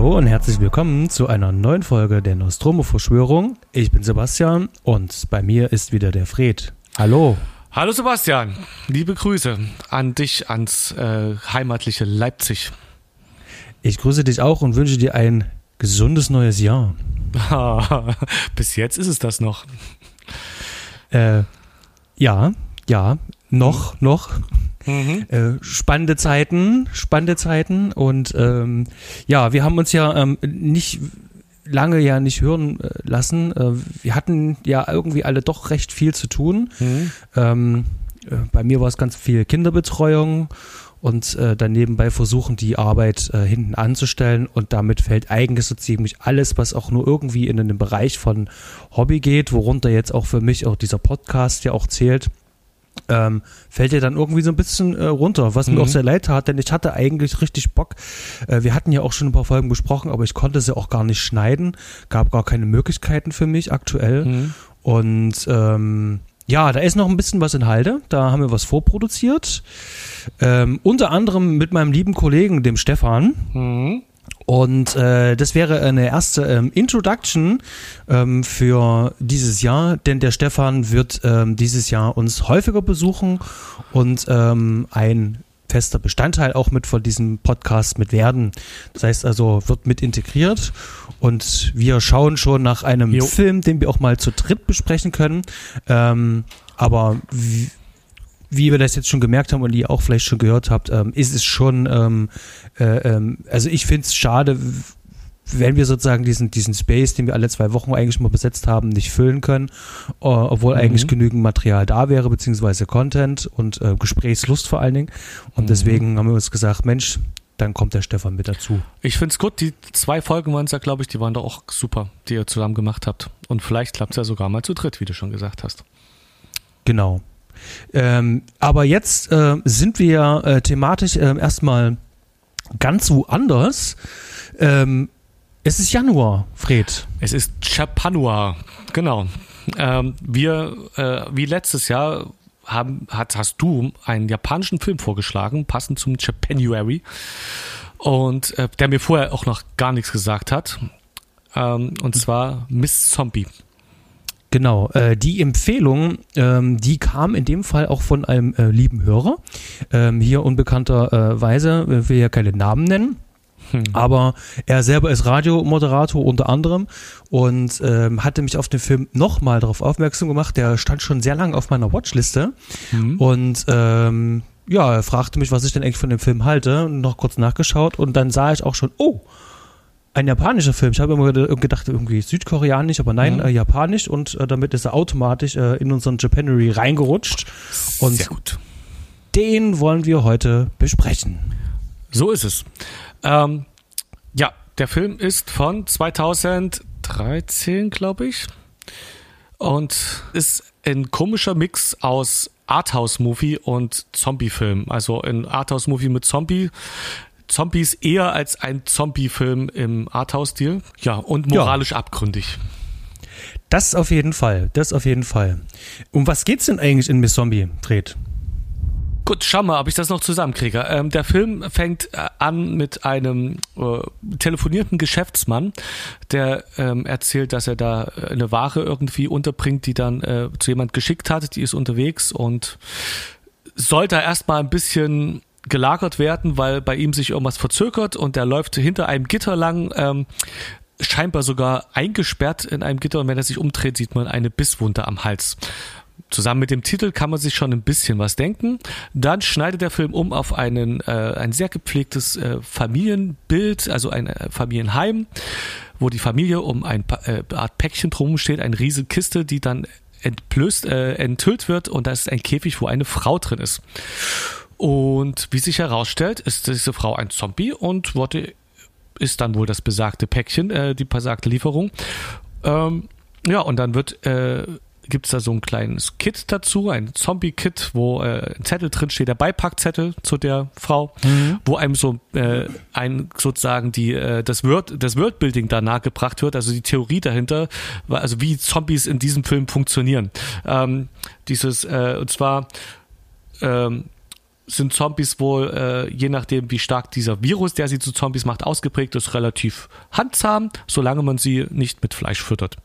Hallo und herzlich willkommen zu einer neuen Folge der Nostromo-Verschwörung. Ich bin Sebastian und bei mir ist wieder der Fred. Hallo. Hallo Sebastian, liebe Grüße an dich, ans äh, heimatliche Leipzig. Ich grüße dich auch und wünsche dir ein gesundes neues Jahr. Bis jetzt ist es das noch. Äh, ja, ja, noch, noch. Mhm. Äh, spannende Zeiten, spannende Zeiten und ähm, ja, wir haben uns ja ähm, nicht lange ja nicht hören äh, lassen. Äh, wir hatten ja irgendwie alle doch recht viel zu tun. Mhm. Ähm, äh, bei mir war es ganz viel Kinderbetreuung und äh, dann nebenbei versuchen, die Arbeit äh, hinten anzustellen. Und damit fällt eigentlich so ziemlich alles, was auch nur irgendwie in den Bereich von Hobby geht, worunter jetzt auch für mich auch dieser Podcast ja auch zählt, ähm, fällt ja dann irgendwie so ein bisschen äh, runter, was mhm. mir auch sehr leid tat, denn ich hatte eigentlich richtig Bock. Äh, wir hatten ja auch schon ein paar Folgen besprochen, aber ich konnte sie auch gar nicht schneiden, gab gar keine Möglichkeiten für mich aktuell. Mhm. Und ähm, ja, da ist noch ein bisschen was in Halde. Da haben wir was vorproduziert. Ähm, unter anderem mit meinem lieben Kollegen, dem Stefan. Mhm. Und äh, das wäre eine erste ähm, Introduction ähm, für dieses Jahr, denn der Stefan wird ähm, dieses Jahr uns häufiger besuchen und ähm, ein fester Bestandteil auch mit von diesem Podcast mit werden. Das heißt also, wird mit integriert und wir schauen schon nach einem jo. Film, den wir auch mal zu dritt besprechen können. Ähm, aber wie, wie wir das jetzt schon gemerkt haben und ihr auch vielleicht schon gehört habt, ähm, ist es schon, ähm, äh, ähm, also ich finde es schade, wenn wir sozusagen diesen, diesen Space, den wir alle zwei Wochen eigentlich mal besetzt haben, nicht füllen können, äh, obwohl mhm. eigentlich genügend Material da wäre, beziehungsweise Content und äh, Gesprächslust vor allen Dingen. Und mhm. deswegen haben wir uns gesagt, Mensch, dann kommt der Stefan mit dazu. Ich finde es gut, die zwei Folgen waren es ja, glaube ich, die waren doch auch super, die ihr zusammen gemacht habt. Und vielleicht klappt es ja sogar mal zu dritt, wie du schon gesagt hast. Genau. Ähm, aber jetzt äh, sind wir äh, thematisch äh, erstmal ganz woanders. Ähm, es ist Januar, Fred. Es ist Chapanua, genau. Ähm, wir, äh, wie letztes Jahr, haben, hat, hast du einen japanischen Film vorgeschlagen, passend zum Japanuary. Und äh, der mir vorher auch noch gar nichts gesagt hat. Ähm, und zwar Miss Zombie. Genau, äh, die Empfehlung, ähm, die kam in dem Fall auch von einem äh, lieben Hörer. Ähm, hier unbekannterweise, äh, will ja keine Namen nennen. Hm. Aber er selber ist Radiomoderator unter anderem und ähm, hatte mich auf den Film nochmal darauf aufmerksam gemacht. Der stand schon sehr lange auf meiner Watchliste hm. und ähm, ja, er fragte mich, was ich denn eigentlich von dem Film halte. Noch kurz nachgeschaut und dann sah ich auch schon, oh, ein japanischer Film. Ich habe immer gedacht, irgendwie südkoreanisch, aber nein, mhm. äh, japanisch und äh, damit ist er automatisch äh, in unseren Japanery reingerutscht. Und Sehr gut. Den wollen wir heute besprechen. So ist es. Ähm, ja, der Film ist von 2013, glaube ich. Und ist ein komischer Mix aus Arthouse-Movie und Zombie-Film. Also ein Arthouse-Movie mit Zombie Zombies eher als ein Zombie-Film im Arthouse-Stil. Ja, und moralisch ja. abgründig. Das auf jeden Fall, das auf jeden Fall. Um was geht's denn eigentlich in Miss Zombie, Fred? Gut, schau mal, ob ich das noch zusammenkriege. Ähm, der Film fängt äh, an mit einem äh, telefonierten Geschäftsmann, der ähm, erzählt, dass er da eine Ware irgendwie unterbringt, die dann äh, zu jemand geschickt hat, die ist unterwegs und sollte erstmal ein bisschen gelagert werden, weil bei ihm sich irgendwas verzögert und der läuft hinter einem Gitter lang, ähm, scheinbar sogar eingesperrt in einem Gitter und wenn er sich umdreht, sieht man eine Bisswunde am Hals. Zusammen mit dem Titel kann man sich schon ein bisschen was denken. Dann schneidet der Film um auf einen, äh, ein sehr gepflegtes äh, Familienbild, also ein äh, Familienheim, wo die Familie um ein äh, Art Päckchen drum steht, eine riesige Kiste, die dann entblößt, äh, enthüllt wird und da ist ein Käfig, wo eine Frau drin ist. Und wie sich herausstellt, ist diese Frau ein Zombie und wurde, ist dann wohl das besagte Päckchen, äh, die besagte Lieferung. Ähm, ja, und dann wird, äh, gibt es da so ein kleines Kit dazu, ein Zombie-Kit, wo äh, ein Zettel drin steht, der Beipackzettel zu der Frau, mhm. wo einem so äh, ein sozusagen die äh, das Word das Wordbuilding da nahegebracht wird, also die Theorie dahinter, also wie Zombies in diesem Film funktionieren. Ähm, dieses äh, und zwar ähm, sind Zombies wohl, äh, je nachdem, wie stark dieser Virus, der sie zu Zombies macht, ausgeprägt ist, relativ handsam, solange man sie nicht mit Fleisch füttert.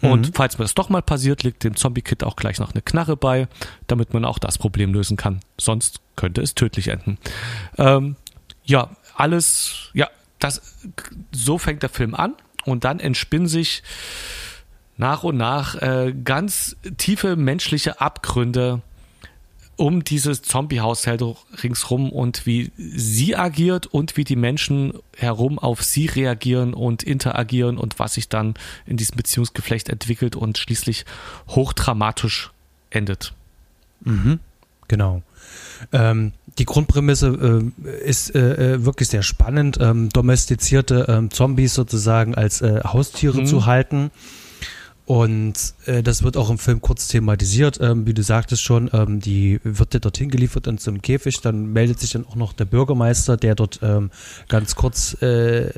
Und mhm. falls mir das doch mal passiert, liegt dem Zombie-Kit auch gleich noch eine Knarre bei, damit man auch das Problem lösen kann. Sonst könnte es tödlich enden. Ähm, ja, alles, ja, das, so fängt der Film an und dann entspinnen sich nach und nach äh, ganz tiefe menschliche Abgründe um dieses Zombie-Haushalt ringsrum und wie sie agiert und wie die Menschen herum auf sie reagieren und interagieren und was sich dann in diesem Beziehungsgeflecht entwickelt und schließlich hochdramatisch endet. Mhm, genau. Ähm, die Grundprämisse äh, ist äh, äh wirklich sehr spannend, ähm, domestizierte ähm, Zombies sozusagen als äh, Haustiere mhm. zu halten und äh, das wird auch im Film kurz thematisiert, ähm, wie du sagtest schon, ähm, die wird dir dorthin geliefert in so einem Käfig, dann meldet sich dann auch noch der Bürgermeister, der dort ähm, ganz kurz äh,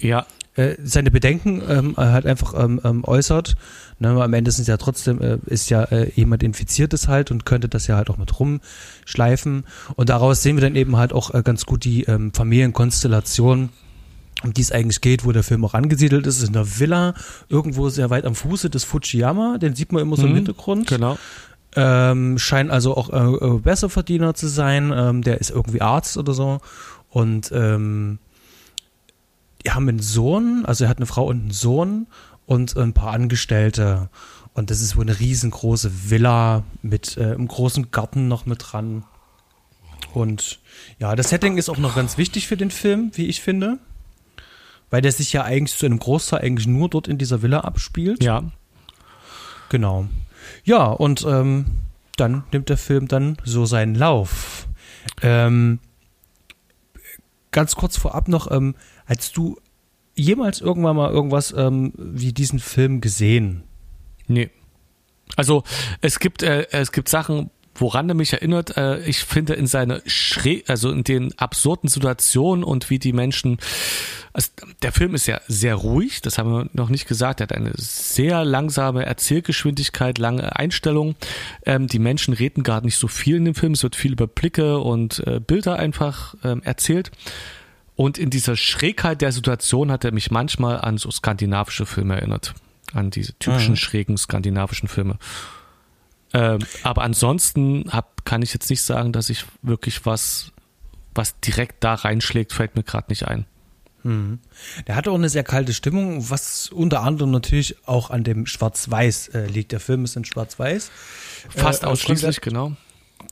ja. äh, seine Bedenken ähm, halt einfach ähm, ähm, äußert. Ne, am Ende sind ja trotzdem, äh, ist ja äh, jemand Infiziertes halt und könnte das ja halt auch mit rumschleifen. Und daraus sehen wir dann eben halt auch äh, ganz gut die ähm, Familienkonstellation um die es eigentlich geht, wo der Film auch angesiedelt ist, ist in der Villa, irgendwo sehr weit am Fuße des Fujiyama, den sieht man immer so im mhm, Hintergrund. Genau. Ähm, scheint also auch äh, äh, Besserverdiener zu sein. Ähm, der ist irgendwie Arzt oder so. Und ähm, die haben einen Sohn, also er hat eine Frau und einen Sohn und ein paar Angestellte. Und das ist wohl eine riesengroße Villa mit äh, einem großen Garten noch mit dran. Und ja, das Setting ist auch noch ganz wichtig für den Film, wie ich finde weil der sich ja eigentlich zu einem Großteil eigentlich nur dort in dieser Villa abspielt. Ja. Genau. Ja, und ähm, dann nimmt der Film dann so seinen Lauf. Ähm, ganz kurz vorab noch, ähm, hast du jemals irgendwann mal irgendwas ähm, wie diesen Film gesehen? Nee. Also es gibt äh, es gibt Sachen, woran er mich erinnert, äh, ich finde in seine schräg, also in den absurden Situationen und wie die Menschen, also der Film ist ja sehr ruhig, das haben wir noch nicht gesagt, er hat eine sehr langsame Erzählgeschwindigkeit, lange Einstellungen, ähm, die Menschen reden gar nicht so viel in dem Film, es wird viel über Blicke und äh, Bilder einfach ähm, erzählt. Und in dieser Schrägheit der Situation hat er mich manchmal an so skandinavische Filme erinnert. An diese typischen mhm. schrägen skandinavischen Filme. Ähm, aber ansonsten hab, kann ich jetzt nicht sagen, dass ich wirklich was, was direkt da reinschlägt, fällt mir gerade nicht ein. Mhm. Der hatte auch eine sehr kalte Stimmung, was unter anderem natürlich auch an dem Schwarz-Weiß äh, liegt. Der Film ist in Schwarz-Weiß. Fast äh, ausschließlich, genau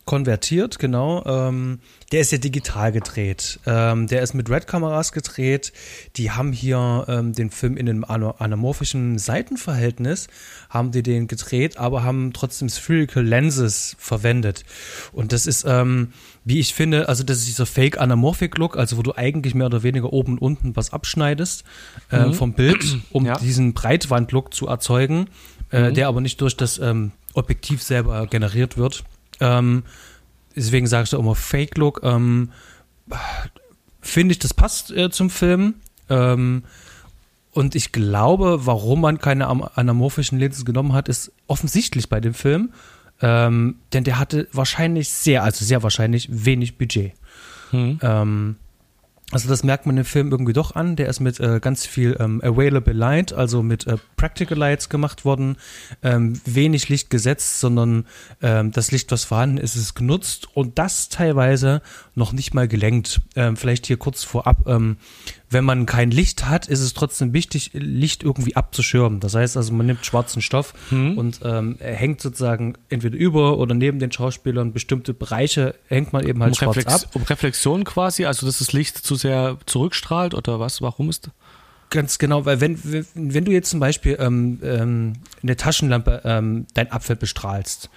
konvertiert, genau. Ähm, der ist ja digital gedreht. Ähm, der ist mit Red-Kameras gedreht. Die haben hier ähm, den Film in einem anamorphischen Seitenverhältnis, haben die den gedreht, aber haben trotzdem Spherical Lenses verwendet. Und das ist, ähm, wie ich finde, also das ist dieser Fake-Anamorphic-Look, also wo du eigentlich mehr oder weniger oben und unten was abschneidest äh, mhm. vom Bild, um ja. diesen Breitwand-Look zu erzeugen, äh, mhm. der aber nicht durch das ähm, Objektiv selber generiert wird. Ähm, deswegen sage ich da immer Fake Look. Ähm, Finde ich, das passt äh, zum Film. Ähm, und ich glaube, warum man keine anamorphischen Linsen genommen hat, ist offensichtlich bei dem Film. Ähm, denn der hatte wahrscheinlich sehr, also sehr wahrscheinlich wenig Budget. Hm. Ähm, also das merkt man im Film irgendwie doch an. Der ist mit äh, ganz viel ähm, Available Light, also mit äh, Practical Lights gemacht worden. Ähm, wenig Licht gesetzt, sondern ähm, das Licht, was vorhanden ist, ist genutzt und das teilweise noch nicht mal gelenkt. Ähm, vielleicht hier kurz vorab. Ähm, wenn man kein Licht hat, ist es trotzdem wichtig, Licht irgendwie abzuschirmen. Das heißt also, man nimmt schwarzen Stoff hm. und ähm, hängt sozusagen entweder über oder neben den Schauspielern bestimmte Bereiche hängt man eben halt um schwarz Reflex ab. Um Reflexion quasi, also dass das Licht zu sehr zurückstrahlt oder was? Warum ist Ganz genau, weil wenn, wenn du jetzt zum Beispiel ähm, ähm, eine Taschenlampe ähm, dein Apfel bestrahlst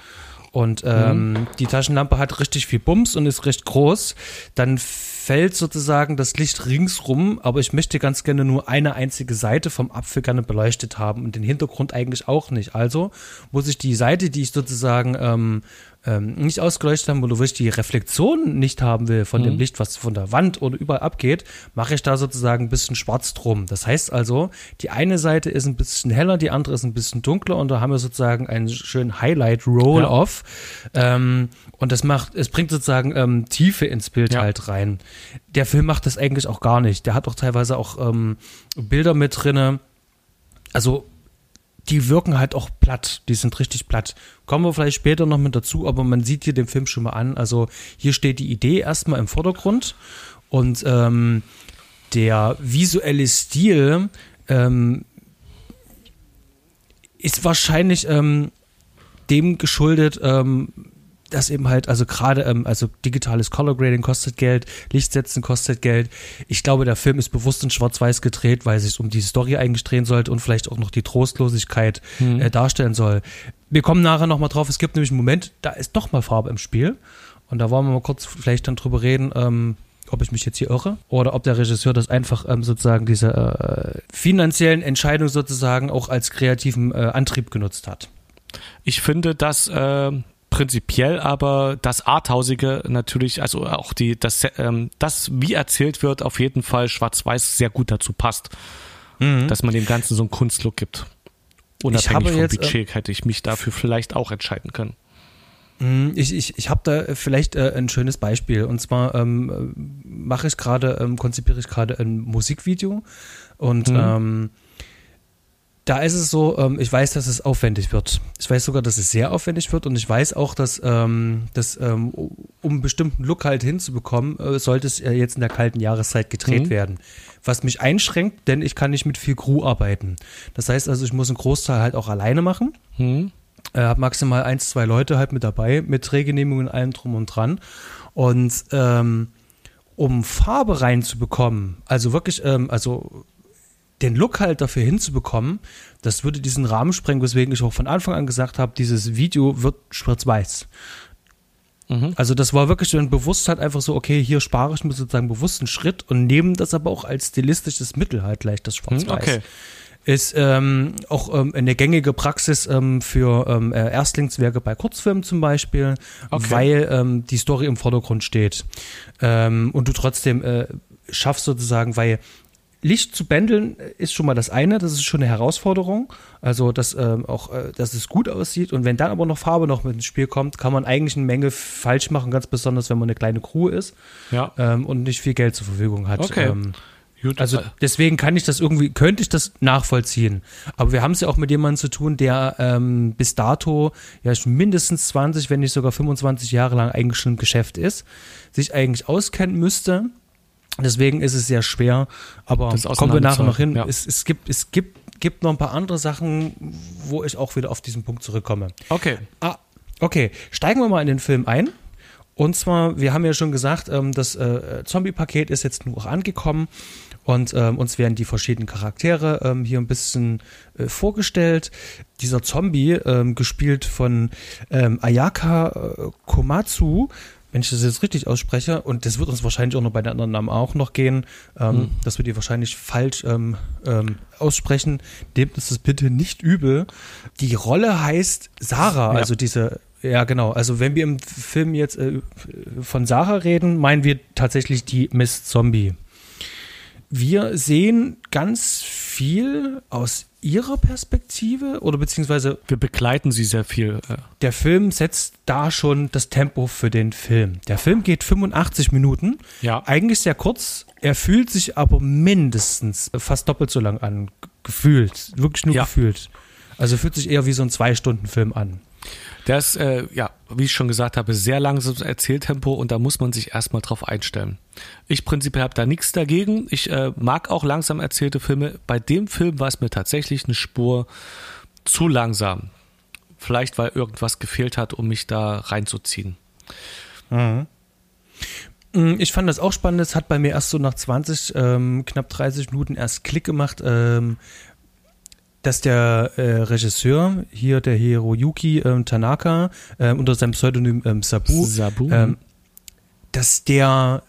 und ähm, mhm. die Taschenlampe hat richtig viel Bums und ist recht groß, dann fällt sozusagen das Licht ringsrum, aber ich möchte ganz gerne nur eine einzige Seite vom Apfel gerne beleuchtet haben und den Hintergrund eigentlich auch nicht. Also muss ich die Seite, die ich sozusagen ähm, ähm, nicht ausgeleuchtet haben wo ich die Reflexion nicht haben will von mhm. dem Licht, was von der Wand oder überall abgeht, mache ich da sozusagen ein bisschen schwarz drum. Das heißt also, die eine Seite ist ein bisschen heller, die andere ist ein bisschen dunkler und da haben wir sozusagen einen schönen Highlight Roll-Off. Ja. Ähm, und das macht, es bringt sozusagen ähm, Tiefe ins Bild ja. halt rein. Der Film macht das eigentlich auch gar nicht. Der hat auch teilweise auch ähm, Bilder mit drinne. Also die wirken halt auch platt. Die sind richtig platt. Kommen wir vielleicht später noch mit dazu, aber man sieht hier den Film schon mal an. Also hier steht die Idee erstmal im Vordergrund und ähm, der visuelle Stil ähm, ist wahrscheinlich ähm, dem geschuldet, ähm, das eben halt, also gerade, ähm, also digitales Color Grading kostet Geld, Lichtsetzen kostet Geld. Ich glaube, der Film ist bewusst in Schwarz-Weiß gedreht, weil es sich um die Story eigentlich drehen sollte und vielleicht auch noch die Trostlosigkeit mhm. äh, darstellen soll. Wir kommen nachher nochmal drauf, es gibt nämlich einen Moment, da ist doch mal Farbe im Spiel. Und da wollen wir mal kurz vielleicht dann drüber reden, ähm, ob ich mich jetzt hier irre oder ob der Regisseur das einfach ähm, sozusagen diese äh, finanziellen Entscheidung sozusagen auch als kreativen äh, Antrieb genutzt hat. Ich finde, dass äh, prinzipiell aber das Arthausige natürlich, also auch die, das, ähm, das, wie erzählt wird, auf jeden Fall schwarz-weiß sehr gut dazu passt. Mhm. Dass man dem Ganzen so einen Kunstlook gibt. Unabhängig vom jetzt, Budget äh, hätte ich mich dafür vielleicht auch entscheiden können. Mhm, ich, ich, ich habe da vielleicht äh, ein schönes Beispiel. Und zwar ähm, mache ich gerade, ähm, konzipiere ich gerade ein Musikvideo und mhm. ähm, da ist es so, ähm, ich weiß, dass es aufwendig wird. Ich weiß sogar, dass es sehr aufwendig wird und ich weiß auch, dass, ähm, dass ähm, um einen bestimmten Look halt hinzubekommen, äh, sollte es äh, jetzt in der kalten Jahreszeit gedreht mhm. werden. Was mich einschränkt, denn ich kann nicht mit viel Crew arbeiten. Das heißt also, ich muss einen Großteil halt auch alleine machen. Mhm. Äh, habe maximal eins, zwei Leute halt mit dabei, mit Drehgenehmigungen, allem drum und dran. Und ähm, um Farbe reinzubekommen, also wirklich, ähm, also den Look halt dafür hinzubekommen, das würde diesen Rahmen sprengen, weswegen ich auch von Anfang an gesagt habe, dieses Video wird schwarz-weiß. Mhm. Also das war wirklich so ein Bewusstheit einfach so, okay, hier spare ich mir sozusagen bewusst einen Schritt und nehme das aber auch als stilistisches Mittel halt gleich, das Schwarz-Weiß. Okay. Ist ähm, auch ähm, eine gängige Praxis ähm, für ähm, äh, Erstlingswerke bei Kurzfilmen zum Beispiel, okay. weil ähm, die Story im Vordergrund steht. Ähm, und du trotzdem äh, schaffst sozusagen, weil Licht zu bändeln ist schon mal das eine, das ist schon eine Herausforderung. Also, dass ähm, auch, äh, dass es gut aussieht. Und wenn dann aber noch Farbe noch mit ins Spiel kommt, kann man eigentlich eine Menge falsch machen, ganz besonders, wenn man eine kleine Crew ist ja. ähm, und nicht viel Geld zur Verfügung hat. Okay. Ähm, also deswegen kann ich das irgendwie, könnte ich das nachvollziehen. Aber wir haben es ja auch mit jemandem zu tun, der ähm, bis dato ja mindestens 20, wenn nicht sogar 25 Jahre lang eigentlich schon im Geschäft ist, sich eigentlich auskennen müsste Deswegen ist es sehr schwer, aber kommen wir nachher noch hin. Ja. Es, es, gibt, es gibt, gibt noch ein paar andere Sachen, wo ich auch wieder auf diesen Punkt zurückkomme. Okay. Ah, okay, steigen wir mal in den Film ein. Und zwar, wir haben ja schon gesagt, ähm, das äh, Zombie-Paket ist jetzt nur auch angekommen und ähm, uns werden die verschiedenen Charaktere ähm, hier ein bisschen äh, vorgestellt. Dieser Zombie, gespielt von Ayaka äh, Komatsu, wenn ich das jetzt richtig ausspreche, und das wird uns wahrscheinlich auch noch bei den anderen Namen auch noch gehen, ähm, hm. dass wir die wahrscheinlich falsch ähm, ähm, aussprechen, nehmt uns das bitte nicht übel. Die Rolle heißt Sarah, ja. also diese ja, genau. Also wenn wir im Film jetzt äh, von Sarah reden, meinen wir tatsächlich die Miss Zombie. Wir sehen ganz viel aus ihrer Perspektive oder beziehungsweise wir begleiten sie sehr viel. Der Film setzt da schon das Tempo für den Film. Der Film geht 85 Minuten. Ja. Eigentlich sehr kurz. Er fühlt sich aber mindestens fast doppelt so lang an. Gefühlt. Wirklich nur ja. gefühlt. Also fühlt sich eher wie so ein Zwei-Stunden-Film an. Der ist, äh, ja, wie ich schon gesagt habe, sehr langsames Erzähltempo und da muss man sich erstmal drauf einstellen. Ich prinzipiell habe da nichts dagegen. Ich äh, mag auch langsam erzählte Filme. Bei dem Film war es mir tatsächlich eine Spur zu langsam. Vielleicht, weil irgendwas gefehlt hat, um mich da reinzuziehen. Mhm. Mm, ich fand das auch spannend. Es hat bei mir erst so nach 20, ähm, knapp 30 Minuten erst Klick gemacht, ähm, dass der äh, Regisseur, hier der Hiroyuki ähm, Tanaka, äh, unter seinem Pseudonym ähm, Sabu, Sabu. Ähm, dass der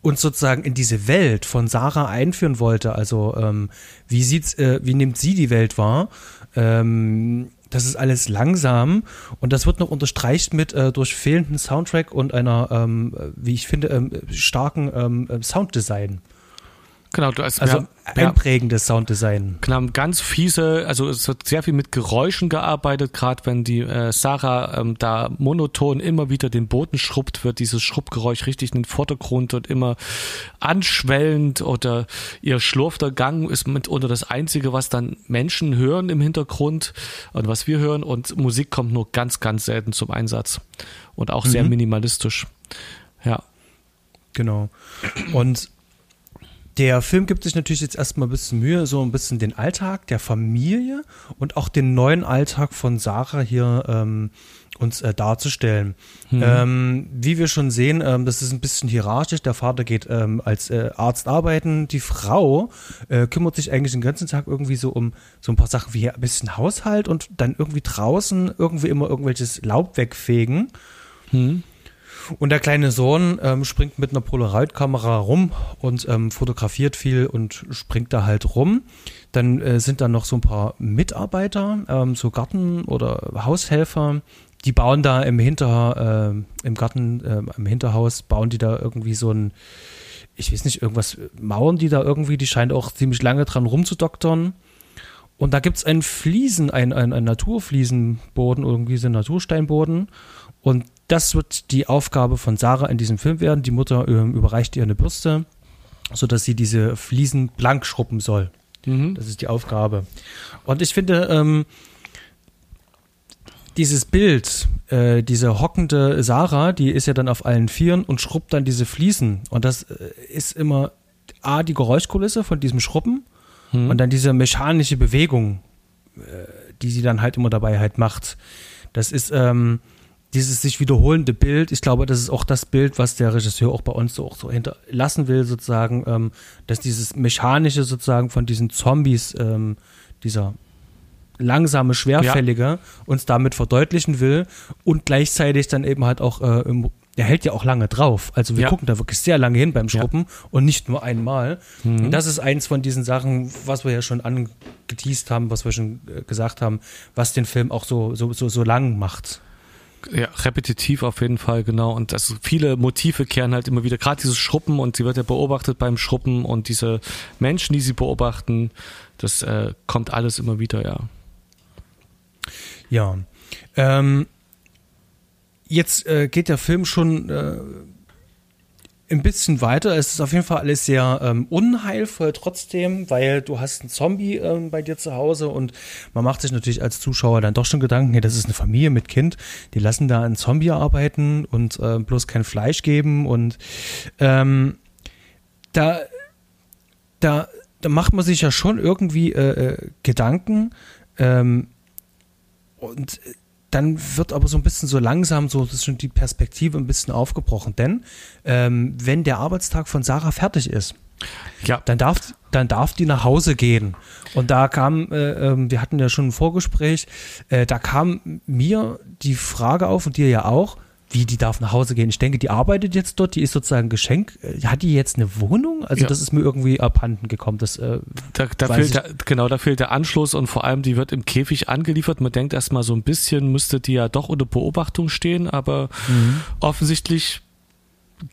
uns sozusagen in diese Welt von Sarah einführen wollte. Also ähm, wie sieht's, äh, wie nimmt sie die Welt wahr? Ähm, das ist alles langsam und das wird noch unterstreicht mit äh, durch fehlenden Soundtrack und einer, ähm, wie ich finde, ähm, starken ähm, Sounddesign. Genau, du hast, also haben, einprägendes Sounddesign. Genau, ganz fiese, also es wird sehr viel mit Geräuschen gearbeitet, gerade wenn die äh, Sarah ähm, da monoton immer wieder den Boden schrubbt, wird dieses Schrubbgeräusch richtig in den Vordergrund und immer anschwellend oder ihr schlurfter Gang ist mitunter das Einzige, was dann Menschen hören im Hintergrund und was wir hören und Musik kommt nur ganz, ganz selten zum Einsatz und auch sehr mhm. minimalistisch. Ja. Genau. Und der Film gibt sich natürlich jetzt erstmal ein bisschen Mühe, so ein bisschen den Alltag der Familie und auch den neuen Alltag von Sarah hier ähm, uns äh, darzustellen. Mhm. Ähm, wie wir schon sehen, ähm, das ist ein bisschen hierarchisch. Der Vater geht ähm, als äh, Arzt arbeiten. Die Frau äh, kümmert sich eigentlich den ganzen Tag irgendwie so um so ein paar Sachen wie ein bisschen Haushalt und dann irgendwie draußen irgendwie immer irgendwelches Laub wegfegen. Mhm. Und der kleine Sohn ähm, springt mit einer Polaroid-Kamera rum und ähm, fotografiert viel und springt da halt rum. Dann äh, sind da noch so ein paar Mitarbeiter, ähm, so Garten- oder Haushelfer, die bauen da im Hinter, äh, im Garten, äh, im Hinterhaus, bauen die da irgendwie so ein, ich weiß nicht, irgendwas, mauern die da irgendwie, die scheint auch ziemlich lange dran rumzudoktern. Und da gibt es einen Fliesen, einen, einen, Naturfliesenboden, irgendwie so einen Natursteinboden. Und das wird die Aufgabe von Sarah in diesem Film werden. Die Mutter äh, überreicht ihr eine Bürste, sodass sie diese Fliesen blank schrubben soll. Mhm. Das ist die Aufgabe. Und ich finde, ähm, dieses Bild, äh, diese hockende Sarah, die ist ja dann auf allen Vieren und schrubbt dann diese Fliesen. Und das äh, ist immer A, die Geräuschkulisse von diesem Schrubben mhm. und dann diese mechanische Bewegung, äh, die sie dann halt immer dabei halt macht. Das ist, ähm, dieses sich wiederholende Bild, ich glaube, das ist auch das Bild, was der Regisseur auch bei uns so, auch so hinterlassen will, sozusagen, ähm, dass dieses Mechanische sozusagen von diesen Zombies, ähm, dieser langsame, schwerfällige, ja. uns damit verdeutlichen will und gleichzeitig dann eben halt auch, äh, im, der hält ja auch lange drauf. Also wir ja. gucken da wirklich sehr lange hin beim Schruppen ja. und nicht nur einmal. Mhm. Und das ist eins von diesen Sachen, was wir ja schon angeteased haben, was wir schon äh, gesagt haben, was den Film auch so, so, so, so lang macht. Ja, repetitiv auf jeden Fall, genau. Und das, viele Motive kehren halt immer wieder, gerade dieses Schruppen und sie wird ja beobachtet beim Schruppen und diese Menschen, die sie beobachten, das äh, kommt alles immer wieder, ja. Ja. Ähm, jetzt äh, geht der Film schon äh, ein bisschen weiter. Es ist auf jeden Fall alles sehr ähm, unheilvoll trotzdem, weil du hast einen Zombie ähm, bei dir zu Hause und man macht sich natürlich als Zuschauer dann doch schon Gedanken, hey, das ist eine Familie mit Kind, die lassen da einen Zombie arbeiten und äh, bloß kein Fleisch geben und ähm, da, da, da macht man sich ja schon irgendwie äh, äh Gedanken ähm, und dann wird aber so ein bisschen so langsam so schon die Perspektive ein bisschen aufgebrochen. Denn ähm, wenn der Arbeitstag von Sarah fertig ist, ja. dann, darf, dann darf die nach Hause gehen. Und da kam, äh, äh, wir hatten ja schon ein Vorgespräch, äh, da kam mir die Frage auf und dir ja auch, wie, die darf nach Hause gehen? Ich denke, die arbeitet jetzt dort, die ist sozusagen Geschenk. Hat die jetzt eine Wohnung? Also ja. das ist mir irgendwie abhanden gekommen. Das, äh, da, da fehlt der, genau, da fehlt der Anschluss und vor allem, die wird im Käfig angeliefert. Man denkt erstmal so ein bisschen, müsste die ja doch unter Beobachtung stehen, aber mhm. offensichtlich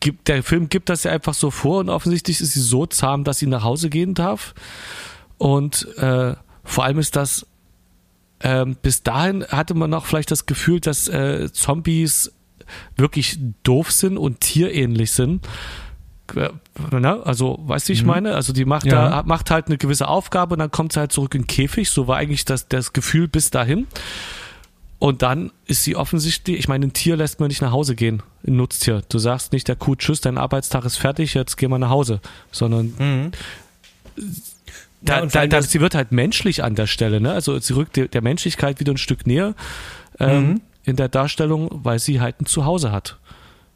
gibt, der Film gibt das ja einfach so vor und offensichtlich ist sie so zahm, dass sie nach Hause gehen darf. Und äh, vor allem ist das ähm, bis dahin hatte man auch vielleicht das Gefühl, dass äh, Zombies wirklich doof sind und tierähnlich sind. Äh, ne? Also, weißt du, wie ich mhm. meine? Also, die macht ja. da, macht halt eine gewisse Aufgabe und dann kommt sie halt zurück in den Käfig. So war eigentlich das, das Gefühl bis dahin. Und dann ist sie offensichtlich, ich meine, ein Tier lässt man nicht nach Hause gehen, ein Nutztier. Du sagst nicht der Kuh, tschüss, dein Arbeitstag ist fertig, jetzt geh mal nach Hause. Sondern mhm. da, ja, da, da, sie wird halt menschlich an der Stelle, ne? Also sie rückt der, der Menschlichkeit wieder ein Stück näher. Ähm, mhm in der Darstellung, weil sie halt ein Zuhause hat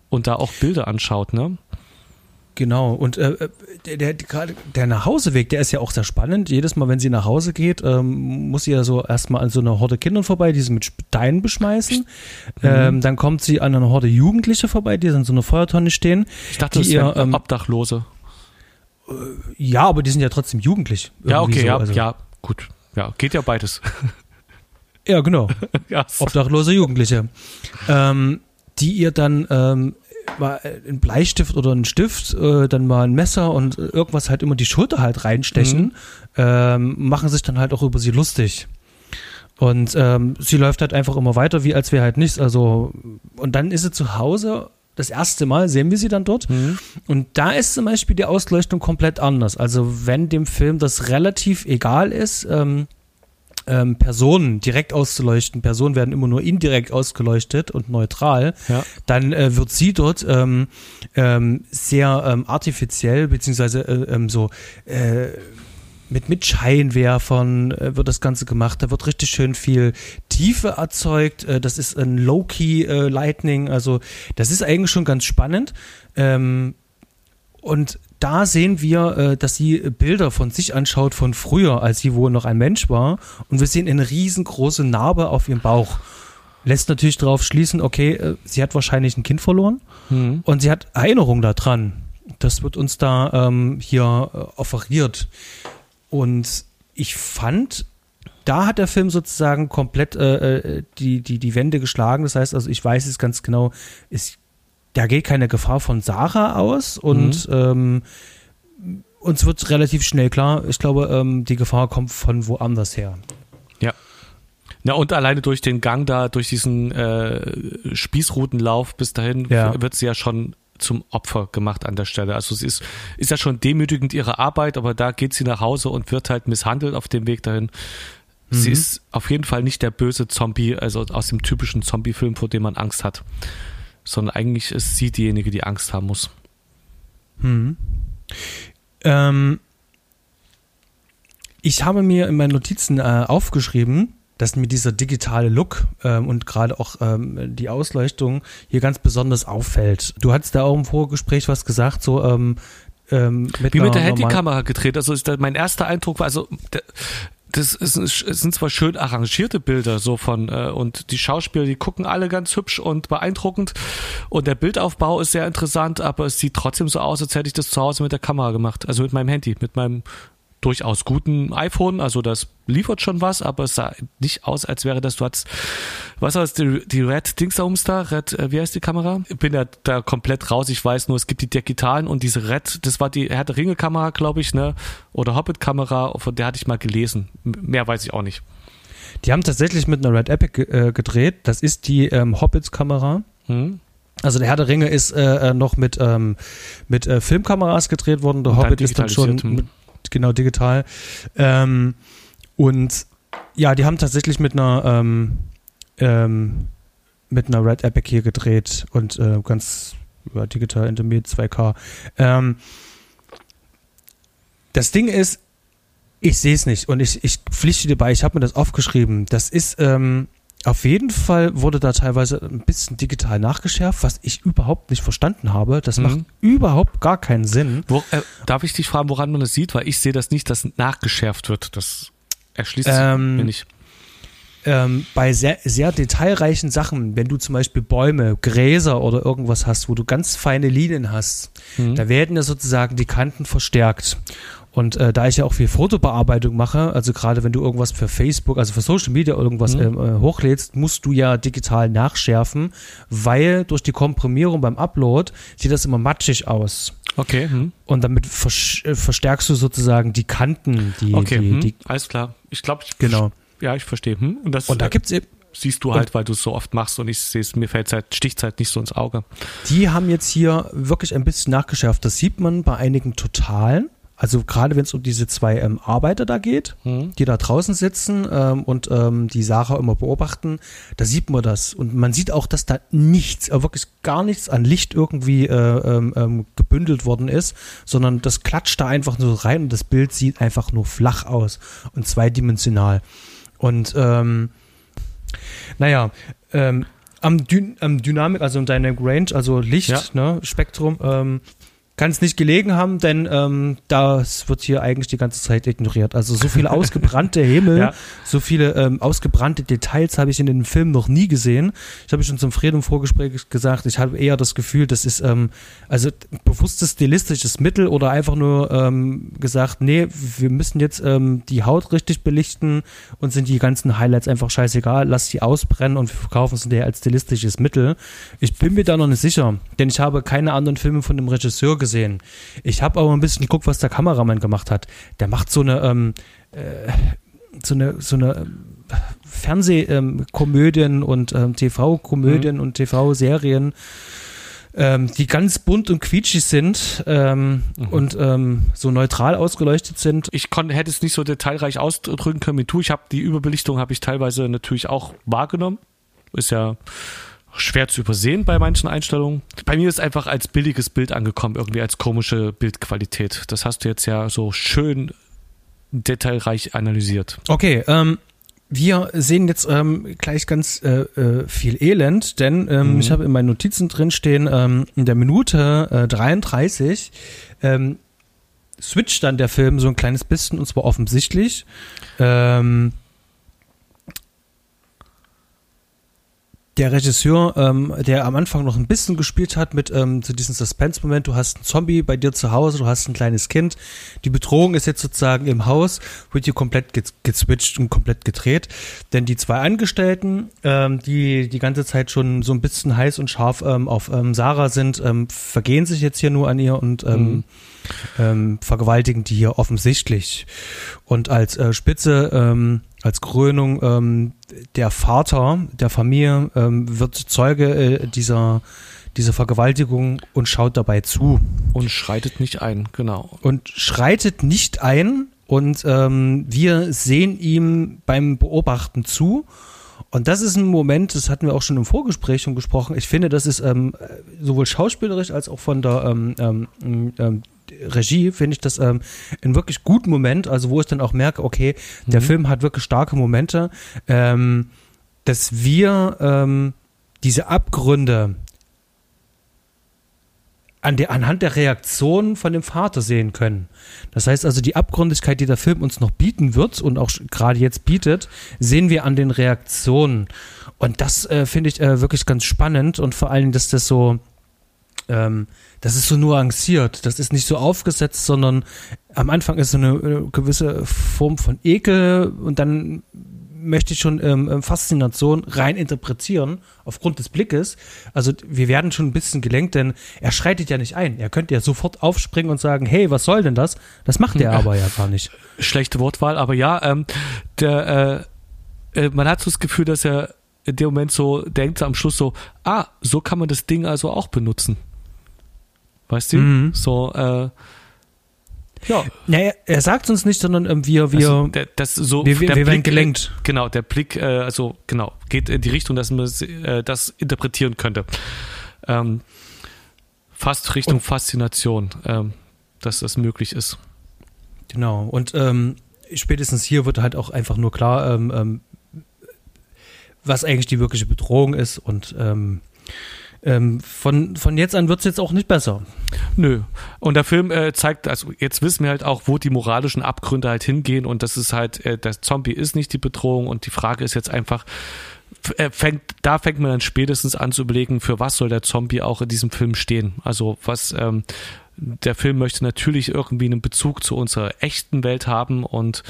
und da auch Bilder anschaut, ne? Genau, und äh, der, der, der Nachhauseweg, der ist ja auch sehr spannend. Jedes Mal, wenn sie nach Hause geht, ähm, muss sie ja so erstmal an so einer Horde Kindern vorbei, die sie mit Steinen beschmeißen. Mhm. Ähm, dann kommt sie an einer Horde Jugendliche vorbei, die in so einer Feuertonne stehen. Ich dachte, die das ihr, ähm, Obdachlose. Äh, ja, aber die sind ja trotzdem jugendlich. Ja, okay, so. ja, also, ja, gut. Ja, geht ja beides. Ja, genau. Obdachlose Jugendliche. Ähm, die ihr dann ähm, mal einen Bleistift oder einen Stift, äh, dann mal ein Messer und irgendwas halt immer die Schulter halt reinstechen, ähm, machen sich dann halt auch über sie lustig. Und ähm, sie läuft halt einfach immer weiter, wie als wäre halt nichts. Also, und dann ist sie zu Hause. Das erste Mal sehen wir sie dann dort. Und da ist zum Beispiel die Ausleuchtung komplett anders. Also, wenn dem Film das relativ egal ist, ähm, ähm, Personen direkt auszuleuchten, Personen werden immer nur indirekt ausgeleuchtet und neutral, Ja. dann äh, wird sie dort ähm, ähm, sehr ähm, artifiziell, beziehungsweise äh, ähm, so äh, mit, mit Scheinwerfern äh, wird das Ganze gemacht. Da wird richtig schön viel Tiefe erzeugt. Äh, das ist ein Low-Key äh, Lightning. Also das ist eigentlich schon ganz spannend. Ähm, und da sehen wir, äh, dass sie Bilder von sich anschaut von früher, als sie wohl noch ein Mensch war. Und wir sehen eine riesengroße Narbe auf ihrem Bauch. Lässt natürlich darauf schließen, okay, äh, sie hat wahrscheinlich ein Kind verloren Mhm. und sie hat Erinnerung daran. Das wird uns da ähm, hier äh, offeriert. Und ich fand, da hat der Film sozusagen komplett äh, äh, die, die, die Wände geschlagen. Das heißt also, ich weiß es ganz genau, es, da geht keine Gefahr von Sarah aus und ähm, uns wird relativ schnell klar, ich glaube, ähm, die Gefahr kommt von woanders her. Ja. Na, und alleine durch den Gang da, durch diesen äh, Spießrutenlauf bis dahin, Ja. wird sie ja schon zum Opfer gemacht an der Stelle. Also es ist, ist ja schon demütigend ihre Arbeit, aber da geht sie nach Hause und wird halt misshandelt auf dem Weg dahin. Sie ist auf jeden Fall nicht der böse Zombie, also aus dem typischen Zombie-Film, vor dem man Angst hat. Sondern eigentlich ist sie diejenige, die Angst haben muss. Hm. Ähm, ich habe mir in meinen Notizen äh, aufgeschrieben, dass mir dieser digitale Look ähm, und gerade auch ähm, die Ausleuchtung hier ganz besonders auffällt. Du hattest da auch im Vorgespräch was gesagt, so ähm, ähm, mit Wie mit der Handykamera gedreht. Also ist mein erster Eindruck war, also der, das ist, sind zwar schön arrangierte Bilder so von äh, und die Schauspieler, die gucken alle ganz hübsch und beeindruckend und der Bildaufbau ist sehr interessant, aber es sieht trotzdem so aus, als hätte ich das zu Hause mit der Kamera gemacht, also mit meinem Handy, mit meinem durchaus guten iPhone, also das liefert schon was, aber es sah nicht aus, als wäre das, du hattest, was war das, die, die Red Dingsums da, Red, äh, wie heißt die Kamera? Ich bin ja da komplett raus, ich weiß nur, es gibt die digitalen und diese Red, das war die Herr der Ringe Kamera, glaube ich, ne, oder Hobbit Kamera, von der hatte ich mal gelesen, mehr weiß ich auch nicht. Die haben tatsächlich mit einer Red Epic äh, gedreht. Das ist die ähm, Hobbits-Kamera. Hm? Also der Herr der Ringe ist äh, äh, noch mit, ähm, mit äh, Filmkameras gedreht worden. Der Hobbit ist dann schon hm. mit, genau digital. Ähm, und ja, die haben tatsächlich mit einer ähm, ähm, mit einer Red Epic hier gedreht und äh, ganz ja, digital Intermediate 2K. Ähm, das Ding ist, ich sehe es nicht und ich, ich pflichte dir bei, ich habe mir das aufgeschrieben. Das ist ähm, auf jeden Fall wurde da teilweise ein bisschen digital nachgeschärft, was ich überhaupt nicht verstanden habe. Das Mhm. macht überhaupt gar keinen Sinn. Wo, äh, darf ich dich fragen, woran man das sieht? Weil ich sehe das nicht, dass nachgeschärft wird. Das erschließt sich Ähm, mir nicht. ähm, bei sehr, sehr detailreichen Sachen, wenn du zum Beispiel Bäume, Gräser oder irgendwas hast, wo du ganz feine Linien hast, Mhm. da werden ja sozusagen die Kanten verstärkt. Und äh, da ich ja auch viel Fotobearbeitung mache, also gerade wenn du irgendwas für Facebook, also für Social Media irgendwas Mhm. ähm, äh, hochlädst, musst du ja digital nachschärfen, weil durch die Komprimierung beim Upload sieht das immer matschig aus. Okay, hm. Und damit äh, verstärkst du sozusagen die Kanten, die, okay, die, hm. die alles klar. Ich glaube, ich genau. Ja, ich verstehe. Hm? Und das Und da äh, gibt's eben siehst du halt, weil du es so oft machst und ich sehe es, mir fällt halt, sticht halt nicht so ins Auge. Die haben jetzt hier wirklich ein bisschen nachgeschärft. Das sieht man bei einigen Totalen. Also gerade wenn es um diese zwei ähm, Arbeiter da geht, Hm? die da draußen sitzen ähm, und ähm, die Sarah immer beobachten, da sieht man das. Und man sieht auch, dass da nichts, äh, wirklich gar nichts an Licht irgendwie äh, ähm, ähm, gebündelt worden ist, sondern das klatscht da einfach nur rein und das Bild sieht einfach nur flach aus und zweidimensional. Und ähm, naja, ähm, am, Dyn am Dynamik, also im Dynamic Range, also Licht, Ja. ne, Spektrum, ähm, kann es nicht gelegen haben, denn ähm, das wird hier eigentlich die ganze Zeit ignoriert. Also so viele ausgebrannte Himmel, ja. so viele ähm, ausgebrannte Details habe ich in den Film noch nie gesehen. Ich habe schon zum Frieden im Vorgespräch gesagt, ich habe eher das Gefühl, das ist ähm, also bewusstes stilistisches Mittel oder einfach nur ähm, gesagt, nee, wir müssen jetzt ähm, die Haut richtig belichten und sind die ganzen Highlights einfach scheißegal, lass die ausbrennen und wir verkaufen es hinterher als stilistisches Mittel. Ich bin mir da noch nicht sicher, denn ich habe keine anderen Filme von dem Regisseur gesehen. Ich habe aber ein bisschen geguckt, was der Kameramann gemacht hat. Der macht so eine, ähm, äh, so eine, so eine ähm, Fernsehkomödien ähm, und ähm, TV-Komödien mhm. und TV-Serien ähm, die ganz bunt und quietschig sind ähm, mhm. und ähm, so neutral ausgeleuchtet sind. Ich hätte es nicht so detailreich ausdrücken können wie du. Ich habe die Überbelichtung habe ich teilweise natürlich auch wahrgenommen. Ist ja schwer zu übersehen bei manchen Einstellungen. Bei mir ist einfach als billiges Bild angekommen, irgendwie als komische Bildqualität. Das hast du jetzt ja so schön detailreich analysiert. Okay, ähm, wir sehen jetzt ähm, gleich ganz äh, äh, viel Elend, denn ähm, mhm. ich habe in meinen Notizen drin stehen, ähm, in der Minute äh, 33 ähm, switcht dann der Film so ein kleines bisschen und zwar offensichtlich. Ähm, der Regisseur, ähm, der am Anfang noch ein bisschen gespielt hat mit ähm, zu diesem Suspense-Moment, du hast einen Zombie bei dir zu Hause, du hast ein kleines Kind, die Bedrohung ist jetzt sozusagen im Haus, wird hier komplett ge gezwitscht und komplett gedreht, denn die zwei Angestellten, ähm, die die ganze Zeit schon so ein bisschen heiß und scharf ähm, auf ähm, Sarah sind, ähm, vergehen sich jetzt hier nur an ihr und ähm, mhm. ähm, vergewaltigen die hier offensichtlich. Und als äh, Spitze ähm, als Krönung ähm, der Vater der Familie ähm, wird Zeuge äh, dieser, dieser Vergewaltigung und schaut dabei zu. Und schreitet nicht ein, genau. Und schreitet nicht ein und ähm, wir sehen ihm beim Beobachten zu. Und das ist ein Moment, das hatten wir auch schon im Vorgespräch schon gesprochen. Ich finde, das ist ähm, sowohl schauspielerisch als auch von der ähm, ähm, ähm Regie finde ich das ähm, ein wirklich guten Moment, also wo ich dann auch merke, okay, der mhm. Film hat wirklich starke Momente, ähm, dass wir ähm, diese Abgründe an der, anhand der Reaktion von dem Vater sehen können. Das heißt also, die Abgründigkeit, die der Film uns noch bieten wird und auch gerade jetzt bietet, sehen wir an den Reaktionen. Und das äh, finde ich äh, wirklich ganz spannend und vor allem, dass das so ähm, das ist so nuanciert, das ist nicht so aufgesetzt, sondern am Anfang ist so eine, eine gewisse Form von Ekel und dann möchte ich schon ähm, ähm, Faszination rein interpretieren aufgrund des Blickes. Also wir werden schon ein bisschen gelenkt, denn er schreitet ja nicht ein. Er könnte ja sofort aufspringen und sagen, hey, was soll denn das? Das macht er aber ja gar nicht. Schlechte Wortwahl, aber ja, ähm, der, äh, äh, man hat so das Gefühl, dass er in dem Moment so denkt am Schluss so, ah, so kann man das Ding also auch benutzen. Weißt du? Mhm. So, äh, ja. Naja, er sagt uns nicht, sondern ähm, wir, wir, also der, das so, wir, wir, wir Blick, werden gelenkt. Genau, der Blick, äh, also genau, geht in die Richtung, dass man äh, das interpretieren könnte. Ähm, fast Richtung und, Faszination, ähm, dass das möglich ist. Genau, und ähm, spätestens hier wird halt auch einfach nur klar, ähm, ähm, was eigentlich die wirkliche Bedrohung ist und ähm, von, von jetzt an wird es jetzt auch nicht besser. Nö. Und der Film äh, zeigt, also jetzt wissen wir halt auch, wo die moralischen Abgründe halt hingehen und das ist halt, äh, der Zombie ist nicht die Bedrohung und die Frage ist jetzt einfach, äh, fängt, da fängt man dann spätestens an zu überlegen, für was soll der Zombie auch in diesem Film stehen. Also was, ähm, der Film möchte natürlich irgendwie einen Bezug zu unserer echten Welt haben und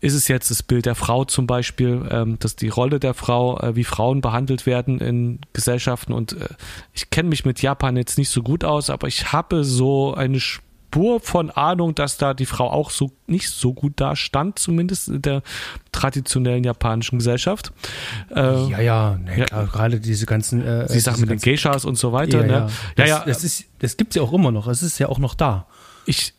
ist es jetzt das Bild der Frau zum Beispiel, ähm, dass die Rolle der Frau, äh, wie Frauen behandelt werden in Gesellschaften und äh, ich kenne mich mit Japan jetzt nicht so gut aus, aber ich habe so eine Spur von Ahnung, dass da die Frau auch so nicht so gut da stand, zumindest in der traditionellen japanischen Gesellschaft. Äh, ja, ja, ne, ja. Klar, gerade diese ganzen äh, die Sachen mit den Geishas und so weiter. Ja, ne? ja. Das, ja, ja. Das, ist, das gibt's ja auch immer noch. Es ist ja auch noch da. Ich